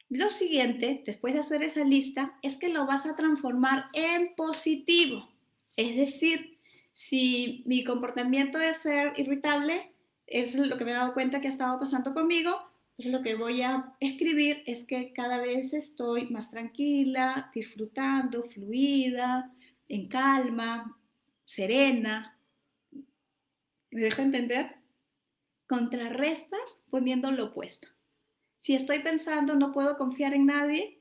lo siguiente, después de hacer esa lista, es que lo vas a transformar en positivo. Es decir, si mi comportamiento es ser irritable, es lo que me he dado cuenta que ha estado pasando conmigo, lo que voy a escribir es que cada vez estoy más tranquila, disfrutando, fluida, en calma, serena. ¿Me dejo entender? Contrarrestas poniendo lo opuesto. Si estoy pensando no puedo confiar en nadie,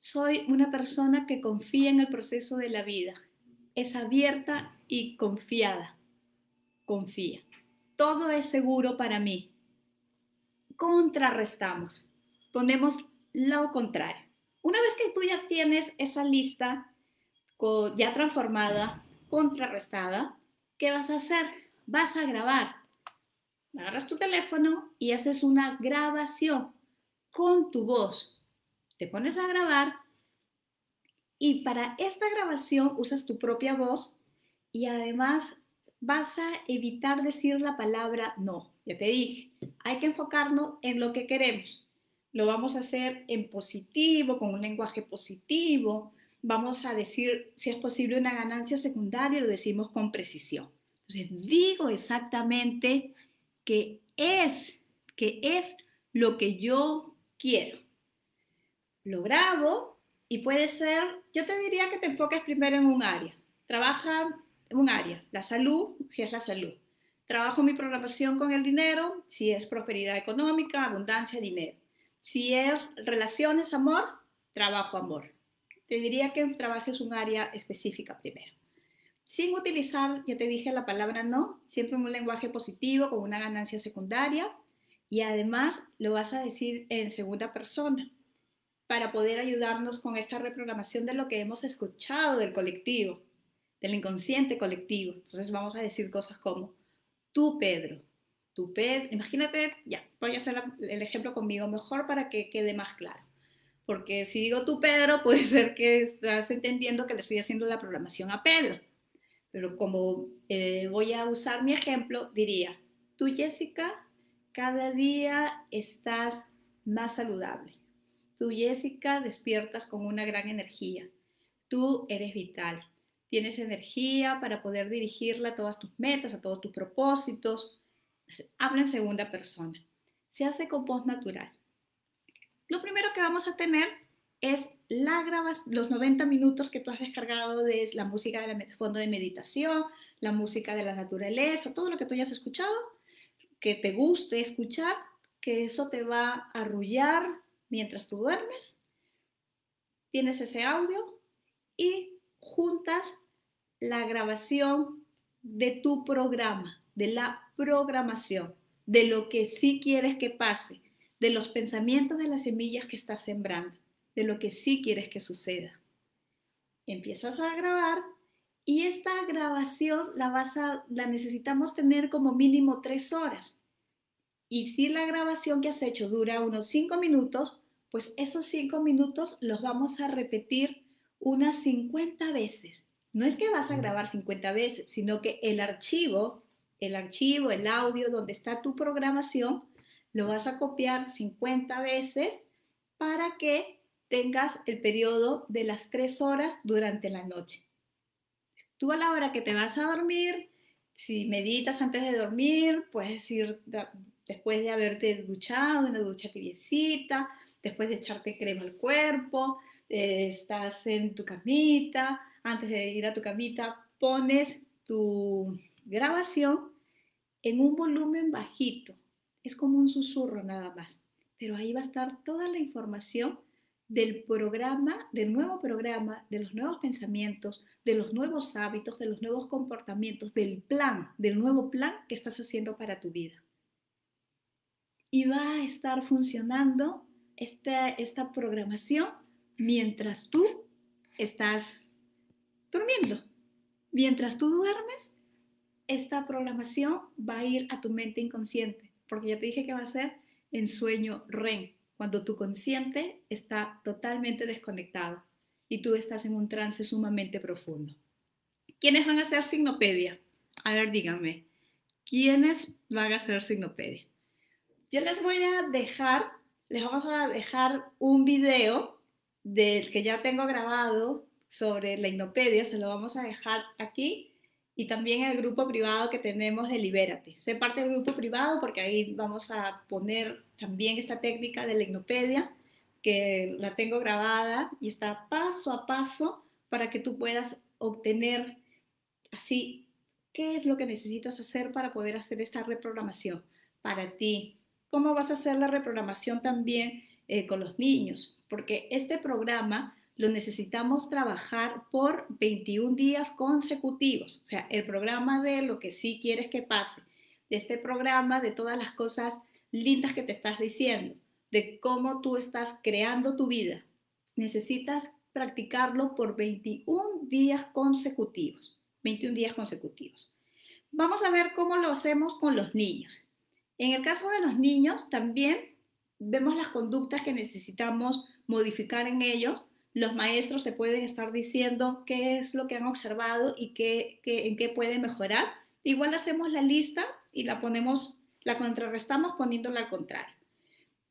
soy una persona que confía en el proceso de la vida es abierta y confiada. Confía. Todo es seguro para mí. Contrarrestamos. Ponemos lo contrario. Una vez que tú ya tienes esa lista ya transformada, contrarrestada, ¿qué vas a hacer? Vas a grabar. Agarras tu teléfono y haces una grabación con tu voz. Te pones a grabar y para esta grabación usas tu propia voz y además vas a evitar decir la palabra no. Ya te dije, hay que enfocarnos en lo que queremos. Lo vamos a hacer en positivo, con un lenguaje positivo. Vamos a decir, si es posible, una ganancia secundaria, lo decimos con precisión. Entonces, digo exactamente que es, que es lo que yo quiero. Lo grabo y puede ser, yo te diría que te enfoques primero en un área. Trabaja en un área, la salud, si es la salud. Trabajo mi programación con el dinero, si es prosperidad económica, abundancia, dinero. Si es relaciones, amor, trabajo amor. Te diría que trabajes un área específica primero. Sin utilizar, ya te dije la palabra no, siempre en un lenguaje positivo, con una ganancia secundaria. Y además lo vas a decir en segunda persona para poder ayudarnos con esta reprogramación de lo que hemos escuchado del colectivo, del inconsciente colectivo. Entonces vamos a decir cosas como, tú Pedro, tu Pedro, imagínate, ya, voy a hacer el ejemplo conmigo mejor para que quede más claro. Porque si digo tú, Pedro, *laughs* puede ser que estás entendiendo que le estoy haciendo la programación a Pedro. Pero como eh, voy a usar mi ejemplo, diría, tú, Jessica, cada día estás más saludable. Tú, Jessica, despiertas con una gran energía. Tú eres vital. Tienes energía para poder dirigirla a todas tus metas, a todos tus propósitos. Habla en segunda persona. Se hace con voz natural. Lo primero que vamos a tener es la los 90 minutos que tú has descargado de la música del fondo de meditación, la música de la naturaleza, todo lo que tú hayas escuchado, que te guste escuchar, que eso te va a arrullar mientras tú duermes. Tienes ese audio y juntas la grabación de tu programa, de la programación, de lo que sí quieres que pase, de los pensamientos de las semillas que estás sembrando, de lo que sí quieres que suceda. Empiezas a grabar y esta grabación la, vas a, la necesitamos tener como mínimo tres horas. Y si la grabación que has hecho dura unos cinco minutos, pues esos cinco minutos los vamos a repetir unas 50 veces. No es que vas a grabar 50 veces, sino que el archivo, el archivo, el audio donde está tu programación, lo vas a copiar 50 veces para que tengas el periodo de las 3 horas durante la noche. Tú a la hora que te vas a dormir, si meditas antes de dormir, puedes ir después de haberte duchado, una ducha tibiecita, después de echarte crema al cuerpo, eh, estás en tu camita, antes de ir a tu camita, pones tu grabación en un volumen bajito, es como un susurro nada más, pero ahí va a estar toda la información del programa, del nuevo programa, de los nuevos pensamientos, de los nuevos hábitos, de los nuevos comportamientos, del plan, del nuevo plan que estás haciendo para tu vida. Y va a estar funcionando esta, esta programación mientras tú estás durmiendo. Mientras tú duermes, esta programación va a ir a tu mente inconsciente porque ya te dije que va a ser en sueño REM, cuando tu consciente está totalmente desconectado y tú estás en un trance sumamente profundo. ¿Quiénes van a hacer signopedia? A ver, díganme, ¿quiénes van a hacer signopedia? Yo les voy a dejar, les vamos a dejar un video del que ya tengo grabado sobre la hipnopedia, se lo vamos a dejar aquí y también el grupo privado que tenemos de Libérate. Sé parte del grupo privado porque ahí vamos a poner también esta técnica de la hipnopedia que la tengo grabada y está paso a paso para que tú puedas obtener así qué es lo que necesitas hacer para poder hacer esta reprogramación para ti. ¿Cómo vas a hacer la reprogramación también eh, con los niños? Porque este programa lo necesitamos trabajar por 21 días consecutivos. O sea, el programa de lo que sí quieres que pase, de este programa, de todas las cosas lindas que te estás diciendo, de cómo tú estás creando tu vida. Necesitas practicarlo por 21 días consecutivos. 21 días consecutivos. Vamos a ver cómo lo hacemos con los niños. En el caso de los niños, también vemos las conductas que necesitamos modificar en ellos los maestros te pueden estar diciendo qué es lo que han observado y qué, en qué puede mejorar. Igual hacemos la lista y la ponemos, la contrarrestamos poniéndola al contrario.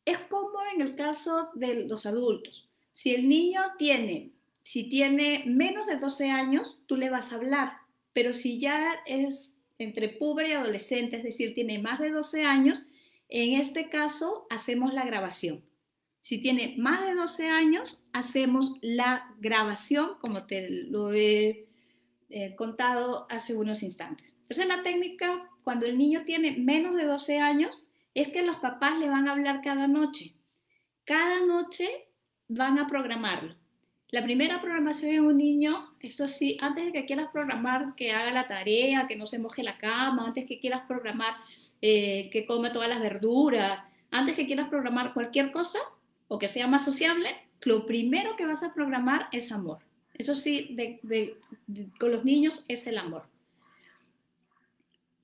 Es como en el caso de los adultos. Si el niño tiene, si tiene menos de 12 años, tú le vas a hablar, pero si ya es entre puber y adolescente, es decir, tiene más de 12 años, en este caso hacemos la grabación. Si tiene más de 12 años, hacemos la grabación, como te lo he eh, contado hace unos instantes. Entonces, la técnica, cuando el niño tiene menos de 12 años, es que los papás le van a hablar cada noche. Cada noche van a programarlo. La primera programación en un niño, esto sí, antes de que quieras programar que haga la tarea, que no se moje la cama, antes que quieras programar eh, que coma todas las verduras, antes que quieras programar cualquier cosa, o que sea más sociable, lo primero que vas a programar es amor. Eso sí, con los niños es el amor.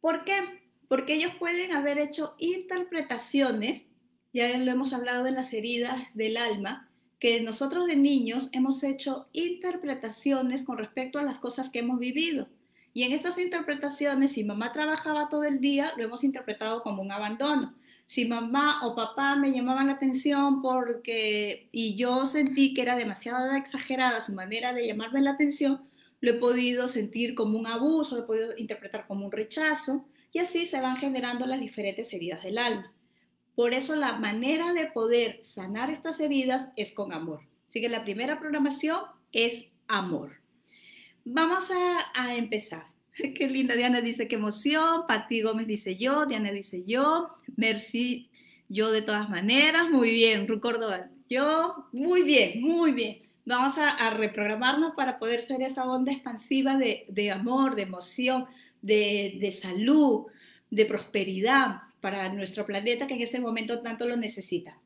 ¿Por qué? porque ellos pueden haber hecho interpretaciones, ya lo hemos hablado en las heridas del alma, que nosotros de niños hemos hecho interpretaciones con respecto a las cosas que hemos vivido. Y en estas interpretaciones, si mamá trabajaba todo el día, lo hemos interpretado como un abandono. Si mamá o papá me llamaban la atención porque y yo sentí que era demasiado exagerada su manera de llamarme la atención, lo he podido sentir como un abuso, lo he podido interpretar como un rechazo y así se van generando las diferentes heridas del alma. Por eso la manera de poder sanar estas heridas es con amor. Así que la primera programación es amor. Vamos a, empezar. *laughs* Qué linda, Diana dice qué emoción, Pati Gómez dice yo, Diana dice yo, Merci, yo de todas maneras, muy bien, Ru Córdoba, yo, muy bien, muy bien. Vamos a, reprogramarnos para poder ser esa onda expansiva de, amor, de emoción, de, salud, de prosperidad para nuestro planeta que en este momento tanto lo necesita.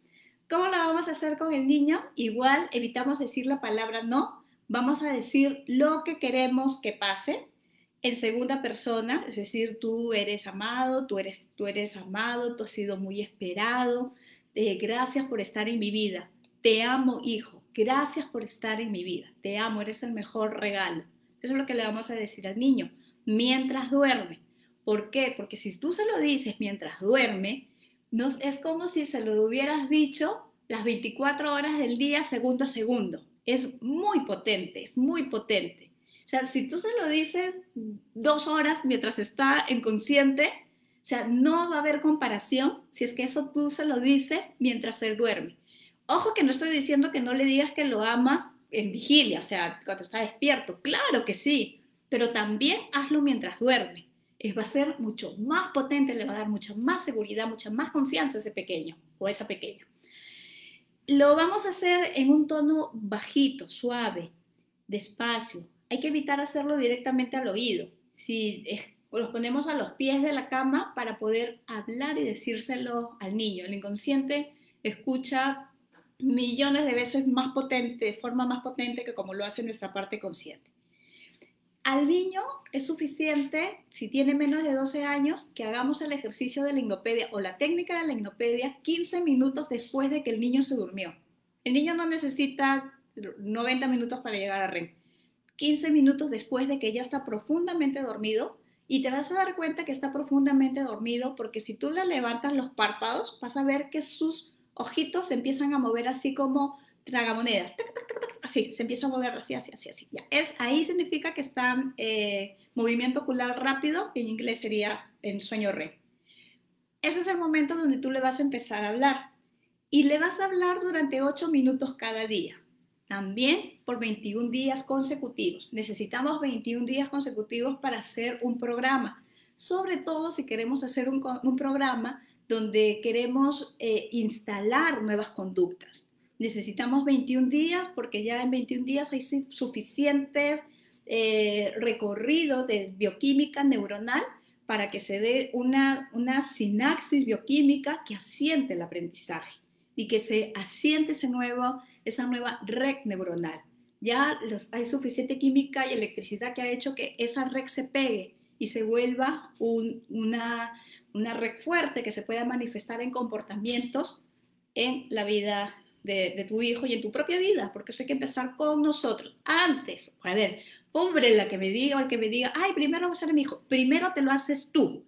¿Cómo lo vamos a hacer con el niño? Igual evitamos decir la palabra no, vamos a decir lo que queremos que pase en segunda persona, es decir, tú eres amado, tú eres, tú eres amado, tú has sido muy esperado, eh, gracias por estar en mi vida, te amo hijo, gracias por estar en mi vida, te amo, eres el mejor regalo. Eso es lo que le vamos a decir al niño mientras duerme. ¿Por qué? Porque si tú se lo dices mientras duerme, no, es como si se lo hubieras dicho las 24 horas del día, segundo a segundo. Es muy potente, es muy potente. O sea, si tú se lo dices dos horas mientras está inconsciente, o sea, no va a haber comparación si es que eso tú se lo dices mientras él duerme. Ojo que no estoy diciendo que no le digas que lo amas en vigilia, o sea, cuando está despierto. Claro que sí, pero también hazlo mientras duerme va a ser mucho más potente, le va a dar mucha más seguridad, mucha más confianza a ese pequeño o a esa pequeña. Lo vamos a hacer en un tono bajito, suave, despacio. Hay que evitar hacerlo directamente al oído. Si los ponemos a los pies de la cama para poder hablar y decírselo al niño. El inconsciente escucha millones de veces más potente, de forma más potente que como lo hace nuestra parte consciente. Al niño es suficiente, si tiene menos de 12 años, que hagamos el ejercicio de la hipnopedia o la técnica de la hipnopedia 15 minutos después de que el niño se durmió. El niño no necesita 90 minutos para llegar a REM. 15 minutos después de que ya está profundamente dormido y te vas a dar cuenta que está profundamente dormido porque si tú le levantas los párpados vas a ver que sus ojitos se empiezan a mover así como tragamonedas. Así, se empieza a mover así, así, así, así. Ya. Es, ahí significa que está eh, movimiento ocular rápido, en inglés sería en sueño re. Ese es el momento donde tú le vas a empezar a hablar. Y le vas a hablar durante 8 minutos cada día. También por 21 días consecutivos. Necesitamos 21 días consecutivos para hacer un programa. Sobre todo si queremos hacer un, un programa donde queremos eh, instalar nuevas conductas necesitamos 21 días porque ya en 21 días hay suficiente eh, recorrido de bioquímica neuronal para que se dé una, una sinapsis bioquímica que asiente el aprendizaje y que se asiente ese nuevo, esa nueva red neuronal. Ya hay suficiente química y electricidad que ha hecho que esa red se pegue y se vuelva una, una red fuerte que se pueda manifestar en comportamientos en la vida de, tu hijo y en tu propia vida, porque eso hay que empezar con nosotros. Antes, a ver, pobre la que me diga o el que me diga, ay, primero vamos a hacer mi hijo, primero te lo haces tú.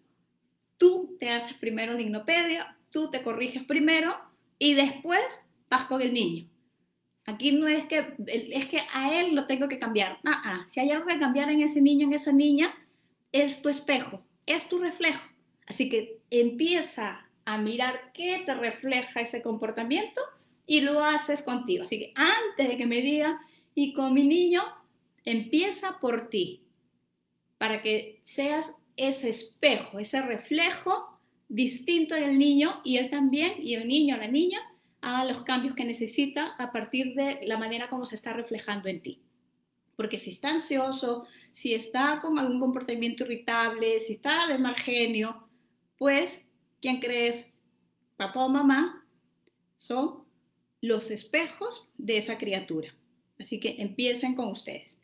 Tú te haces primero la ignopedia, tú te corriges primero y después vas con el niño. Aquí no es que, es que a él lo tengo que cambiar. Ah, ah, si hay algo que cambiar en ese niño, en esa niña, es tu espejo, es tu reflejo. Así que empieza a mirar qué te refleja ese comportamiento y lo haces contigo. Así que antes de que me diga, y con mi niño, empieza por ti, para que seas ese espejo, ese reflejo distinto en el niño y él también, y el niño o la niña, haga los cambios que necesita a partir de la manera como se está reflejando en ti. Porque si está ansioso, si está con algún comportamiento irritable, si está de mal genio, pues, ¿quién crees? Papá o mamá son los espejos de esa criatura. Así que empiecen con ustedes.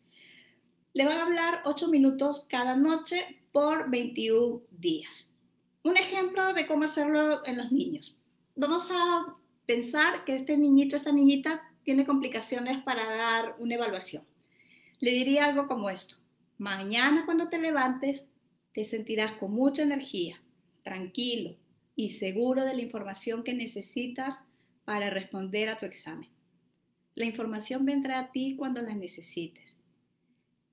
Le van a hablar 8 minutos cada noche por 21 días. un ejemplo de cómo hacerlo en los niños. Vamos a pensar que este niñito, esta niñita tiene complicaciones para dar una evaluación. Le diría algo como esto. Mañana cuando te levantes te sentirás con mucha energía, tranquilo y seguro de la información que necesitas para responder a tu examen. La información vendrá a ti cuando la necesites.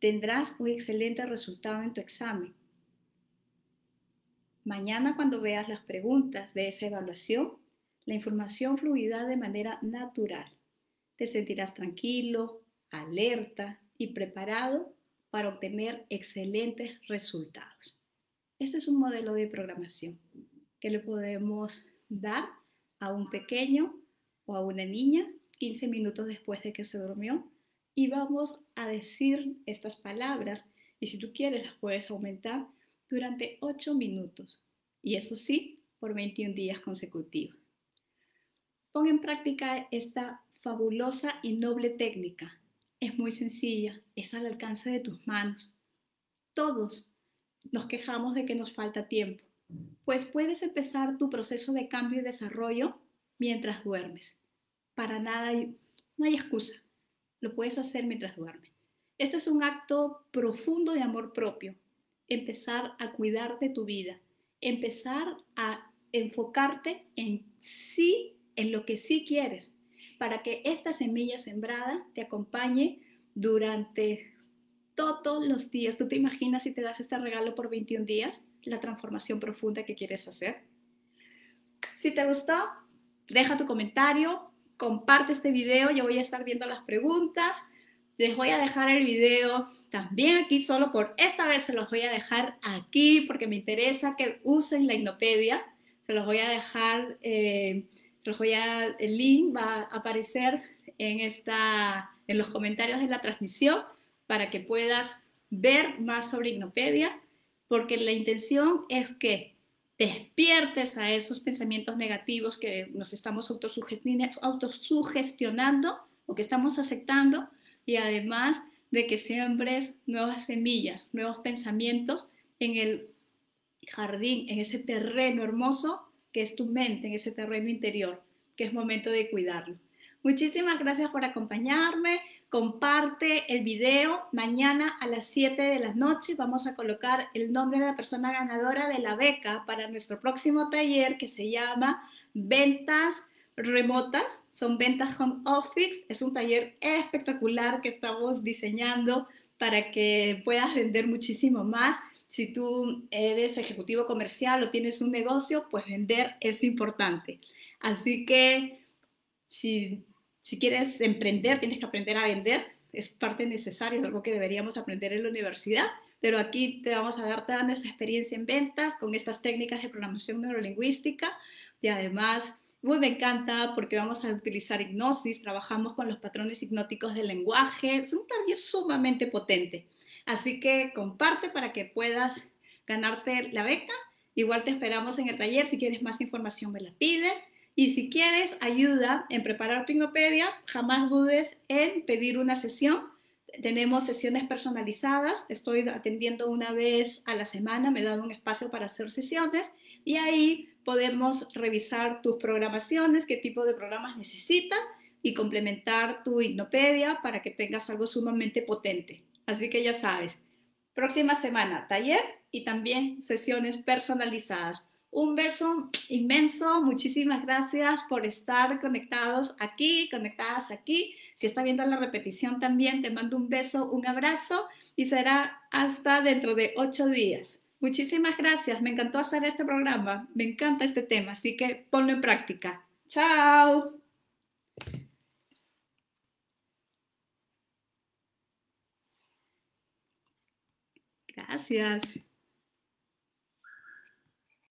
Tendrás un excelente resultado en tu examen. Mañana cuando veas las preguntas de esa evaluación, la información fluirá de manera natural. Te sentirás tranquilo, alerta y preparado para obtener excelentes resultados. Este es un modelo de programación que le podemos dar a un pequeño o a una niña 15 minutos después de que se durmió y vamos a decir estas palabras y si tú quieres las puedes aumentar durante 8 minutos y eso sí por 21 días consecutivos. Pon en práctica esta fabulosa y noble técnica. Es muy sencilla, es al alcance de tus manos. Todos nos quejamos de que nos falta tiempo, pues puedes empezar tu proceso de cambio y desarrollo mientras duermes para nada, no hay excusa. Lo puedes hacer mientras duermes. Este es un acto profundo de amor propio. Empezar a cuidar de tu vida. Empezar a enfocarte en sí, en lo que sí quieres, para que esta semilla sembrada te acompañe durante todos los días. ¿Tú te imaginas si te das este regalo por 21 días? La transformación profunda que quieres hacer. Si te gustó, deja tu comentario, comparte este video, yo voy a estar viendo las preguntas, les voy a dejar el video también aquí solo por esta vez se los voy a dejar aquí porque me interesa que usen la Ignopedia, se los voy a dejar, eh, los voy a, el link va a aparecer en, esta, en los comentarios de la transmisión para que puedas ver más sobre Ignopedia, porque la intención es que despiertes a esos pensamientos negativos que nos estamos autosugestionando o que estamos aceptando y además de que siembres nuevas semillas, nuevos pensamientos en el jardín, en ese terreno hermoso que es tu mente, en ese terreno interior, que es momento de cuidarlo. Muchísimas gracias por acompañarme comparte el video. Mañana a las 7 de la noche vamos a colocar el nombre de la persona ganadora de la beca para nuestro próximo taller que se llama Ventas remotas, son ventas home office. Es un taller espectacular que estamos diseñando para que puedas vender muchísimo más. Si tú eres ejecutivo comercial o tienes un negocio, pues vender es importante. Así que si si quieres emprender, tienes que aprender a vender. Es parte necesaria, es algo que deberíamos aprender en la universidad. Pero aquí te vamos a dar toda nuestra experiencia en ventas con estas técnicas de programación neurolingüística. Y además, muy me encanta porque vamos a utilizar hipnosis, trabajamos con los patrones hipnóticos del lenguaje. Es un taller sumamente potente. Así que comparte para que puedas ganarte la beca. Igual te esperamos en el taller. Si quieres más información, me la pides. Y si quieres ayuda en preparar tu Ignopedia, jamás dudes en pedir una sesión. Tenemos sesiones personalizadas, estoy atendiendo una vez a la semana, me he dado un espacio para hacer sesiones y ahí podemos revisar tus programaciones, qué tipo de programas necesitas y complementar tu Ignopedia para que tengas algo sumamente potente. Así que ya sabes, próxima semana taller y también sesiones personalizadas. Un beso inmenso, muchísimas gracias por estar conectados aquí, conectadas aquí. Si está viendo la repetición también, te mando un beso, un abrazo y será hasta dentro de ocho días. Muchísimas gracias, me encantó hacer este programa, me encanta este tema, así que ponlo en práctica. Chao. Gracias.